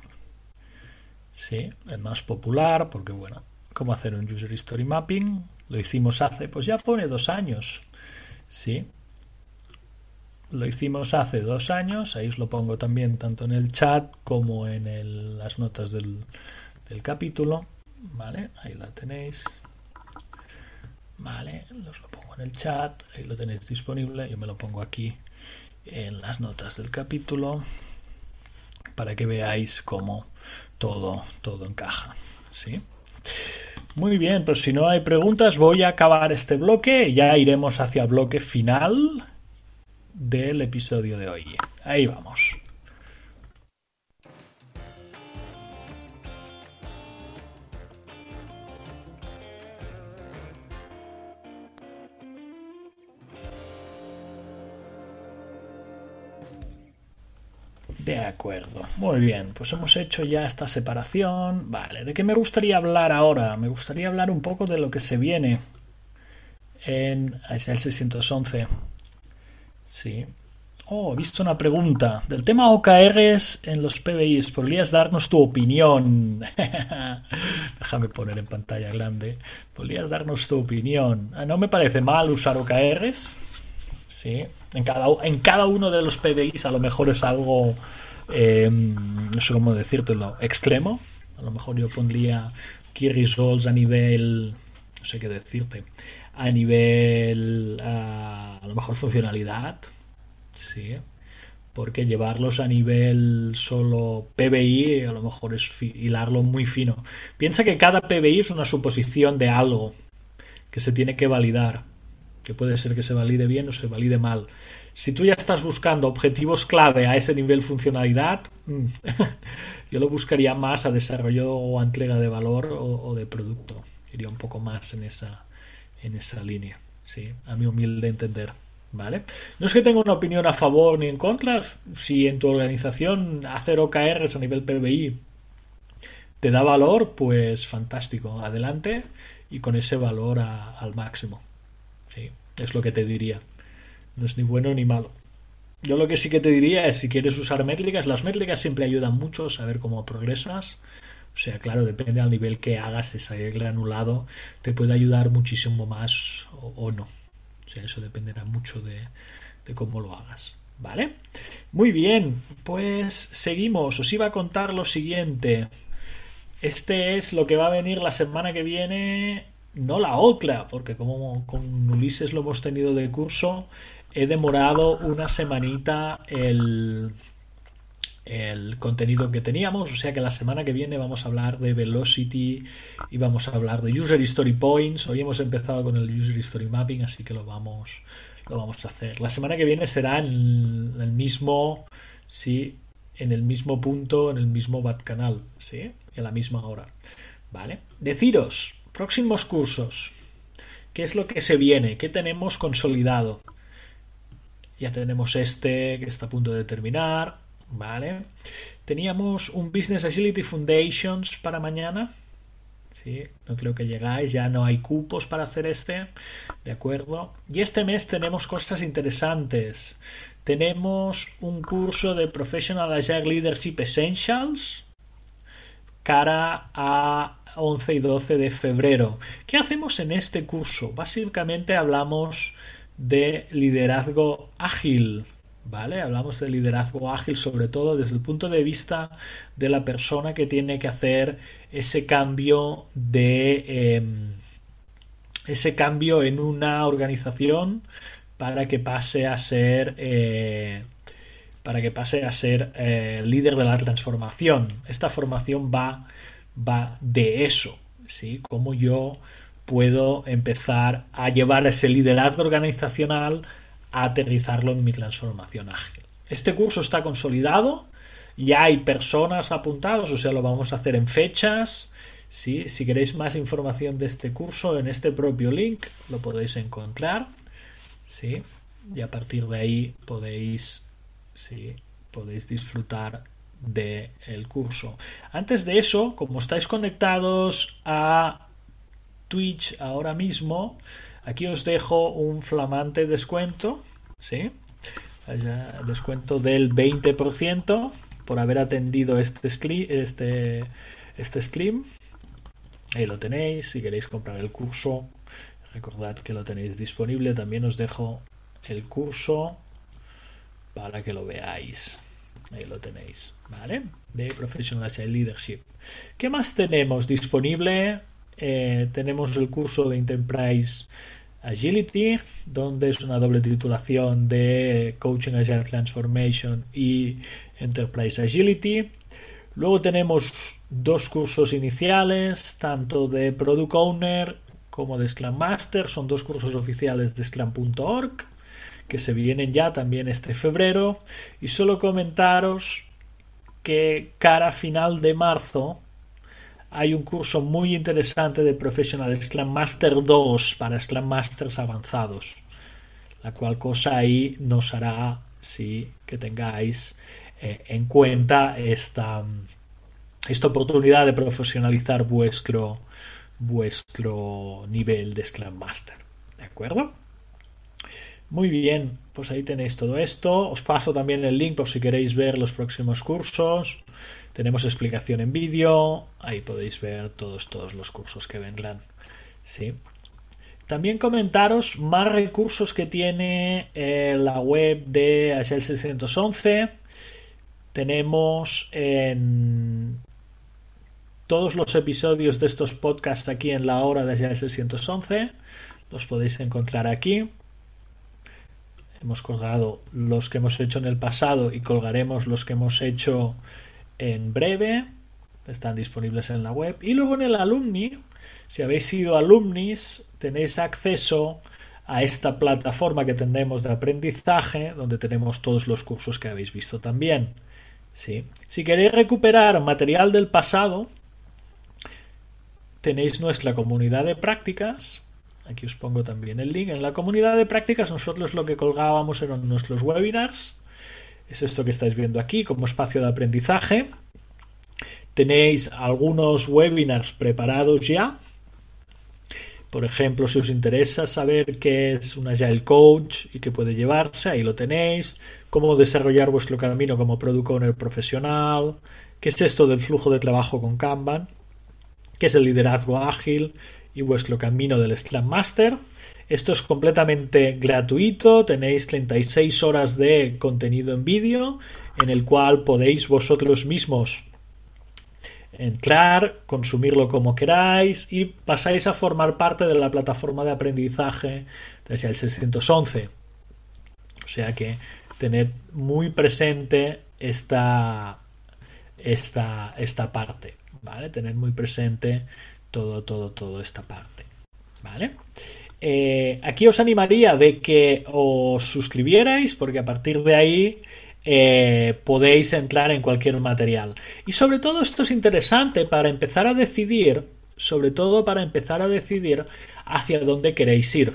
Sí, el más popular, porque bueno, cómo hacer un User Story Mapping. Lo hicimos hace, pues ya pone dos años. Sí. Lo hicimos hace dos años. Ahí os lo pongo también tanto en el chat como en las notas del, del capítulo. Vale, ahí la tenéis. Vale, os lo pongo en el chat. Ahí lo tenéis disponible. Yo me lo pongo aquí en las notas del capítulo para que veáis cómo todo, todo encaja. ¿sí? Muy bien, pues si no hay preguntas voy a acabar este bloque y ya iremos hacia el bloque final del episodio de hoy. Ahí vamos. De acuerdo, muy bien, pues hemos hecho ya esta separación. Vale, ¿de qué me gustaría hablar ahora? Me gustaría hablar un poco de lo que se viene en el 611. Sí. Oh, he visto una pregunta. Del tema OKRs en los PBIs, ¿podrías darnos tu opinión? Déjame poner en pantalla grande. ¿Podrías darnos tu opinión? Ah, no me parece mal usar OKRs. Sí, en cada, en cada uno de los PDIs a lo mejor es algo, eh, no sé cómo decírtelo, extremo. A lo mejor yo pondría key results a nivel, no sé qué decirte, a nivel, a, a lo mejor funcionalidad. Sí, porque llevarlos a nivel solo PBI a lo mejor es hilarlo muy fino. Piensa que cada PBI es una suposición de algo que se tiene que validar que puede ser que se valide bien o se valide mal. Si tú ya estás buscando objetivos clave a ese nivel funcionalidad, mm, yo lo buscaría más a desarrollo o a entrega de valor o, de producto. Iría un poco más en esa, en esa línea, ¿sí? a mi humilde entender. ¿Vale? No es que tenga una opinión a favor ni en contra. Si en tu organización hacer OKRs a nivel PBI te da valor, pues fantástico. Adelante y con ese valor al máximo. Es lo que te diría. No es ni bueno ni malo. Yo lo que sí que te diría es si quieres usar métricas, las métricas siempre ayudan mucho a saber cómo progresas. O sea, claro, depende del nivel que hagas ese granulado, te puede ayudar muchísimo más o, no. O sea, eso dependerá mucho de, de cómo lo hagas. ¿Vale? Muy bien, pues seguimos. Os iba a contar lo siguiente. Este es lo que va a venir la semana que viene, no la otra, porque como con Ulises lo hemos tenido de curso, he demorado una semanita el, el contenido que teníamos, o sea que la semana que viene vamos a hablar de Velocity y vamos a hablar de User Story Points. Hoy hemos empezado con el User Story Mapping, así que lo vamos, lo vamos a hacer. La semana que viene será en el mismo, sí, en el mismo punto, en el mismo bat canal, sí, en la misma hora. ¿Vale? Deciros, próximos cursos. ¿Qué es lo que se viene? ¿Qué tenemos consolidado? Ya tenemos este que está a punto de terminar, ¿vale? Teníamos un Business Agility Foundations para mañana. Sí, no creo que llegáis, ya no hay cupos para hacer este, ¿de acuerdo? Y este mes tenemos cosas interesantes. Tenemos un curso de Professional Agile Leadership Essentials cara a 11 y 12 de febrero. ¿Qué hacemos en este curso? Básicamente hablamos de liderazgo ágil. ¿Vale? Hablamos de liderazgo ágil sobre todo desde el punto de vista de la persona que tiene que hacer ese cambio de em, ese cambio en una organización para que pase a ser eh, para que pase a ser eh, líder de la transformación. Esta formación va, va de eso, ¿sí? Cómo yo puedo empezar a llevar ese liderazgo organizacional a aterrizarlo en mi transformación ágil. Este curso está consolidado, ya hay personas apuntadas, o sea, lo vamos a hacer en fechas. ¿sí? Si queréis más información de este curso, en este propio link lo podéis encontrar. ¿sí? Y a partir de ahí podéis, ¿sí? podéis disfrutar del el curso. Antes de eso, como estáis conectados a Twitch ahora mismo, aquí os dejo un flamante descuento, ¿sí? Descuento del 20% por haber atendido este, este, este stream. Ahí lo tenéis. Si queréis comprar el curso, recordad que lo tenéis disponible. También os dejo el curso para que lo veáis. Ahí lo tenéis, ¿vale? De Professional Leadership. ¿Qué más tenemos disponible? Eh, tenemos el curso de Enterprise Agility, donde es una doble titulación de Coaching Agile Transformation y Enterprise Agility. Luego tenemos dos cursos iniciales, tanto de Product Owner como de Scrum Master. Son dos cursos oficiales de Scrum.org que se vienen ya también este febrero. Y solo comentaros que cara final de marzo hay un curso muy interesante de Professional Scrum Master 2 para Scrum Masters avanzados, la cual cosa ahí nos hará sí, que tengáis eh, en cuenta esta, esta oportunidad de profesionalizar vuestro, vuestro nivel de Scrum Master. ¿De acuerdo? Muy bien, pues ahí tenéis todo esto. Os paso también el link por si queréis ver los próximos cursos. Tenemos explicación en vídeo, ahí podéis ver todos, todos los cursos que vendrán. ¿sí? También comentaros más recursos que tiene eh, la web de Agile 611. Tenemos en todos los episodios de estos podcasts aquí en la hora de Agile 611. Los podéis encontrar aquí. Hemos colgado los que hemos hecho en el pasado y colgaremos los que hemos hecho en breve. Están disponibles en la web. Y luego en el alumni, si habéis sido alumnis, tenéis acceso a esta plataforma que tenemos de aprendizaje, donde tenemos todos los cursos que habéis visto también. ¿Sí? Si queréis recuperar material del pasado, tenéis nuestra comunidad de prácticas. Aquí os pongo también el link. En la comunidad de prácticas nosotros lo que colgábamos eran nuestros webinars es esto que estáis viendo aquí como espacio de aprendizaje. Tenéis algunos webinars preparados ya Por ejemplo, si os interesa saber qué es un Agile Coach y qué puede llevarse, ahí lo tenéis. Cómo desarrollar vuestro camino como Product Owner profesional. ¿Qué es esto del flujo de trabajo con Kanban? ¿Qué es el liderazgo ágil y vuestro camino del Scrum Master? Esto es completamente gratuito, tenéis 36 horas de contenido en vídeo en el cual podéis vosotros mismos entrar, consumirlo como queráis y pasáis a formar parte de la plataforma de aprendizaje desde el 611. O sea que tened muy presente esta, esta, esta parte, ¿vale? Tener muy presente todo, todo, todo esta parte, ¿vale? Eh, aquí os animaría de que os suscribierais porque a partir de ahí eh, podéis entrar en cualquier material. Y sobre todo esto es interesante para empezar a decidir, sobre todo para empezar a decidir hacia dónde queréis ir.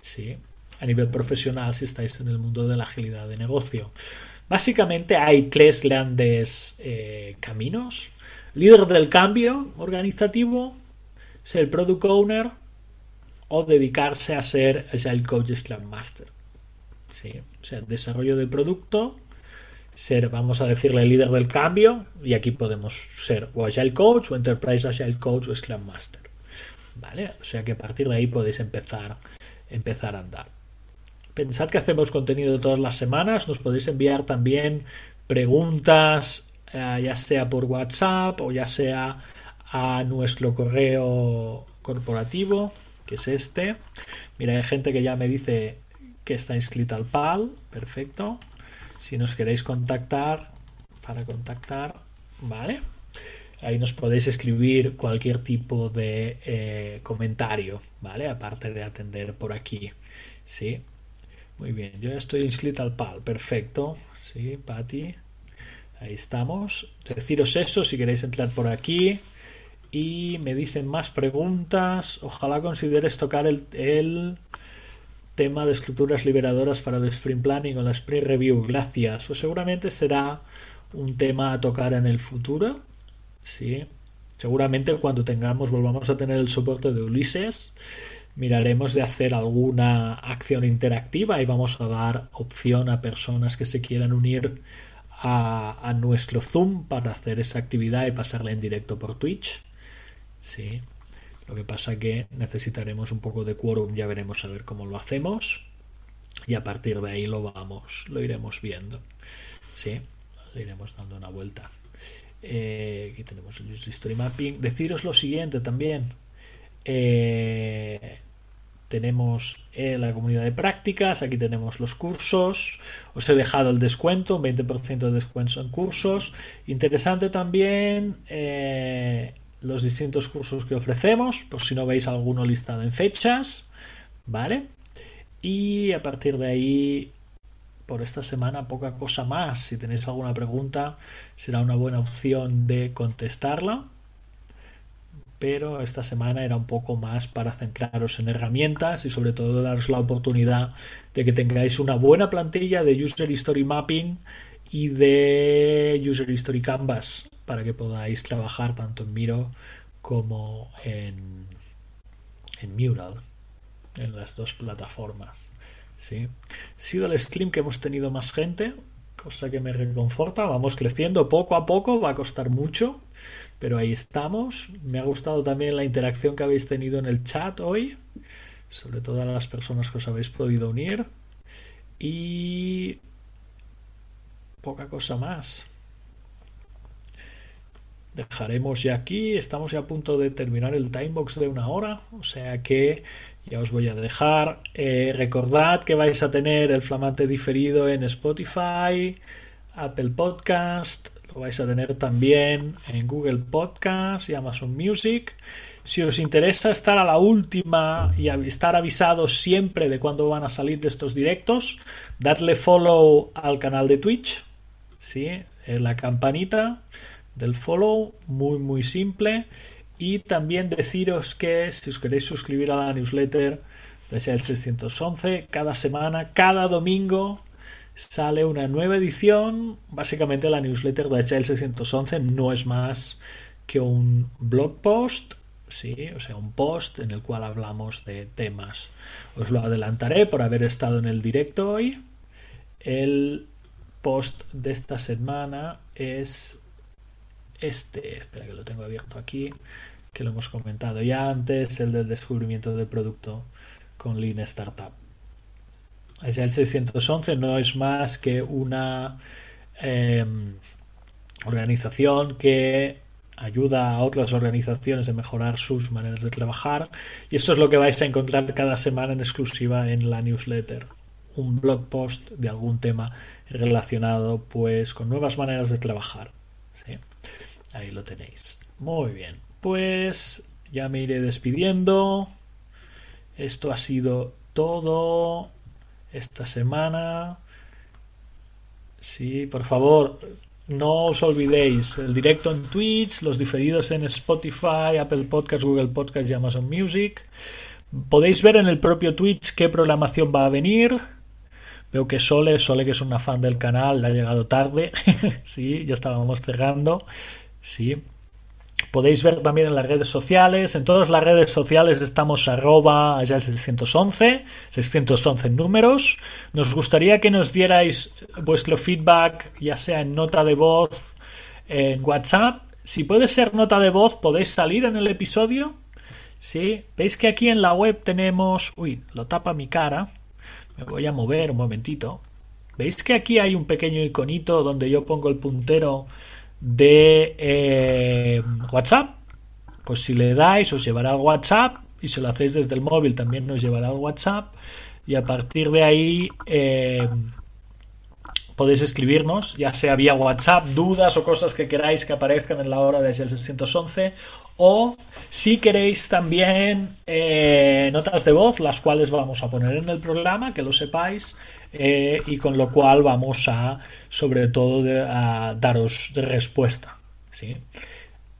¿Sí? A nivel profesional, si estáis en el mundo de la agilidad de negocio. Básicamente hay tres grandes eh, caminos. Líder del cambio organizativo, ser product owner o dedicarse a ser Agile Coach Scrum Master. Sí, o sea, desarrollo del producto, ser, vamos a decirle, líder del cambio, y aquí podemos ser o Agile Coach o Enterprise Agile Coach o Scrum Master. ¿Vale? O sea que a partir de ahí podéis empezar, empezar a andar. Pensad que hacemos contenido todas las semanas, nos podéis enviar también preguntas, ya sea por WhatsApp o ya sea a nuestro correo corporativo, que es este. Mira, hay gente que ya me dice que está inscrita al PAL, perfecto. Si nos queréis contactar, para contactar, ¿vale? Ahí nos podéis escribir cualquier tipo de eh, comentario, ¿vale? Aparte de atender por aquí, ¿sí? Muy bien, yo estoy inscrita al PAL, perfecto, ¿sí, Patti? Ahí estamos. Deciros eso si queréis entrar por aquí. Y me dicen más preguntas. Ojalá consideres tocar el, tema de estructuras liberadoras para el Sprint Planning o la Sprint Review. Gracias. Pues seguramente será un tema a tocar en el futuro. Sí. Seguramente cuando tengamos, volvamos a tener el soporte de Ulises, miraremos de hacer alguna acción interactiva y vamos a dar opción a personas que se quieran unir a, nuestro Zoom para hacer esa actividad y pasarla en directo por Twitch. Sí. Lo que pasa que necesitaremos un poco de quórum, ya veremos a ver cómo lo hacemos y a partir de ahí lo vamos, lo iremos viendo. Sí, le iremos dando una vuelta. Eh, aquí tenemos el History Mapping. Deciros lo siguiente también. Eh, tenemos eh, la comunidad de prácticas, aquí tenemos los cursos, os he dejado el descuento, un 20% de descuento en cursos. Interesante también los distintos cursos que ofrecemos, por si no veis alguno listado en fechas, ¿vale? Y a partir de ahí, por esta semana, poca cosa más. Si tenéis alguna pregunta, será una buena opción de contestarla. Pero esta semana era un poco más para centraros en herramientas y sobre todo daros la oportunidad de que tengáis una buena plantilla de User History Mapping y de User History Canvas para que podáis trabajar tanto en Miro como en, en Mural, en las dos plataformas. ¿sí? Ha sido el stream que hemos tenido más gente, cosa que me reconforta. Vamos creciendo poco a poco, va a costar mucho, pero ahí estamos. Me ha gustado también la interacción que habéis tenido en el chat hoy, sobre todo a las personas que os habéis podido unir. Y poca cosa más dejaremos ya aquí. Estamos ya a punto de terminar el timebox de una hora, o sea que ya os voy a dejar. Eh, recordad que vais a tener el flamante diferido en Spotify, Apple Podcast, vais a tener también en Google Podcast y Amazon Music. Si os interesa estar a la última y estar avisados siempre de cuándo van a salir estos directos, dadle follow al canal de Twitch, ¿sí? la campanita del follow, muy muy simple. Y también deciros que si os queréis suscribir a la newsletter de el 611, cada semana, cada domingo sale una nueva edición. Básicamente la newsletter de el 611 no es más que un blog post sí, o sea, un post en el cual hablamos de temas. Os lo adelantaré por haber estado en el directo hoy. El post de esta semana es este, espera que lo tengo abierto aquí, que lo hemos comentado ya antes, el del descubrimiento del producto con Lean Startup. El 611 no es más que una em, organización que ayuda a otras organizaciones a mejorar sus maneras de trabajar. Y esto es lo que vais a encontrar cada semana en exclusiva en la newsletter. Un blog post de algún tema relacionado pues con nuevas maneras de trabajar. Ahí lo tenéis. Muy bien pues ya me iré despidiendo. Esto ha sido todo esta semana sí por favor no os olvidéis el directo en Twitch, los diferidos en Spotify, Apple Podcasts, Google Podcasts y Amazon Music. Podéis ver en el propio Twitch qué programación va a venir. Veo que Sole, Sole que es una fan del canal, le ha llegado tarde. sí, ya estábamos cerrando. Sí. Podéis ver también en las redes sociales. En todas las redes sociales estamos arroba allá el 611, 611 números. Nos gustaría que nos dierais vuestro feedback, ya sea en nota de voz, en WhatsApp. Si puede ser nota de voz, podéis salir en el episodio. ¿Sí? ¿Veis que aquí en la web tenemos... Uy, lo tapa mi cara. Me voy a mover un momentito. ¿Veis que aquí hay un pequeño iconito donde yo pongo el puntero de eh, WhatsApp, pues si le dais os llevará al WhatsApp. Y si lo hacéis desde el móvil también nos llevará al WhatsApp. Y a partir de ahí eh, podéis escribirnos, ya sea vía WhatsApp, dudas o cosas que queráis que aparezcan en la hora de el 611 o si queréis también eh, notas de voz, las cuales vamos a poner en el programa, que lo sepáis, eh, y con lo cual vamos a, sobre todo, a daros respuesta. ¿sí?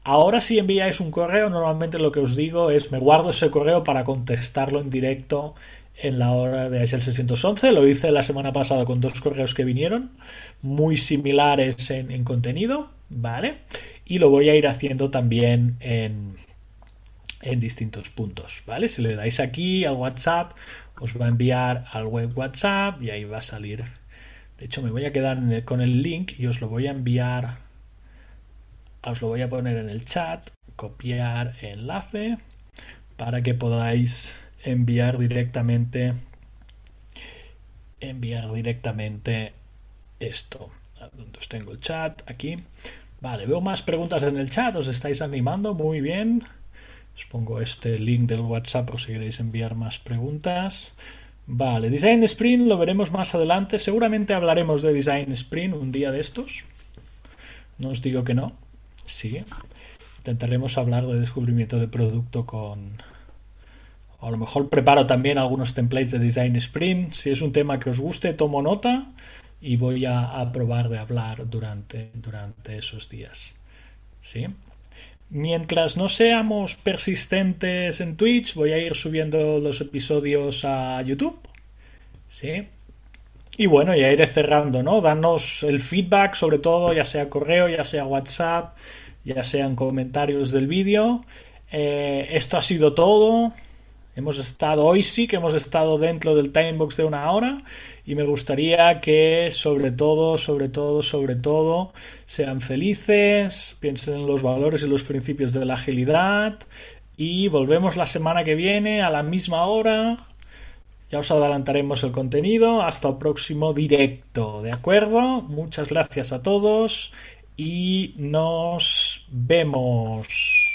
Ahora si enviáis un correo, normalmente lo que os digo es me guardo ese correo para contestarlo en directo en la hora de el 611. Lo hice la semana pasada con dos correos que vinieron, muy similares en, en contenido, ¿vale? Y lo voy a ir haciendo también en, en distintos puntos, ¿vale? Si le dais aquí al WhatsApp, os va a enviar al web WhatsApp y ahí va a salir. De hecho, me voy a quedar con el link y os lo voy a enviar. Os lo voy a poner en el chat, copiar enlace para que podáis enviar directamente enviar directamente esto. Donde os tengo el chat aquí. Vale, veo más preguntas en el chat, os estáis animando, muy bien. Os pongo este link del WhatsApp por si queréis enviar más preguntas. Vale, Design Sprint lo veremos más adelante. Seguramente hablaremos de Design Sprint un día de estos. No os digo que no. Sí. Intentaremos hablar de descubrimiento de producto con... a lo mejor preparo también algunos templates de Design Sprint. Si es un tema que os guste, tomo nota y voy a, a probar de hablar durante, durante esos días. ¿Sí? Mientras no seamos persistentes en Twitch, voy a ir subiendo los episodios a YouTube. ¿Sí? Y bueno, ya iré cerrando, ¿no? Danos el feedback, sobre todo, ya sea correo, ya sea WhatsApp, ya sean comentarios del vídeo. Eh, esto ha sido todo. Hemos estado, hoy sí que hemos estado dentro del timebox de una hora y me gustaría que sobre todo, sobre todo, sobre todo, sean felices, piensen en los valores y los principios de la agilidad y volvemos la semana que viene a la misma hora. Ya os adelantaremos el contenido. Hasta el próximo directo, ¿de acuerdo? Muchas gracias a todos y nos vemos.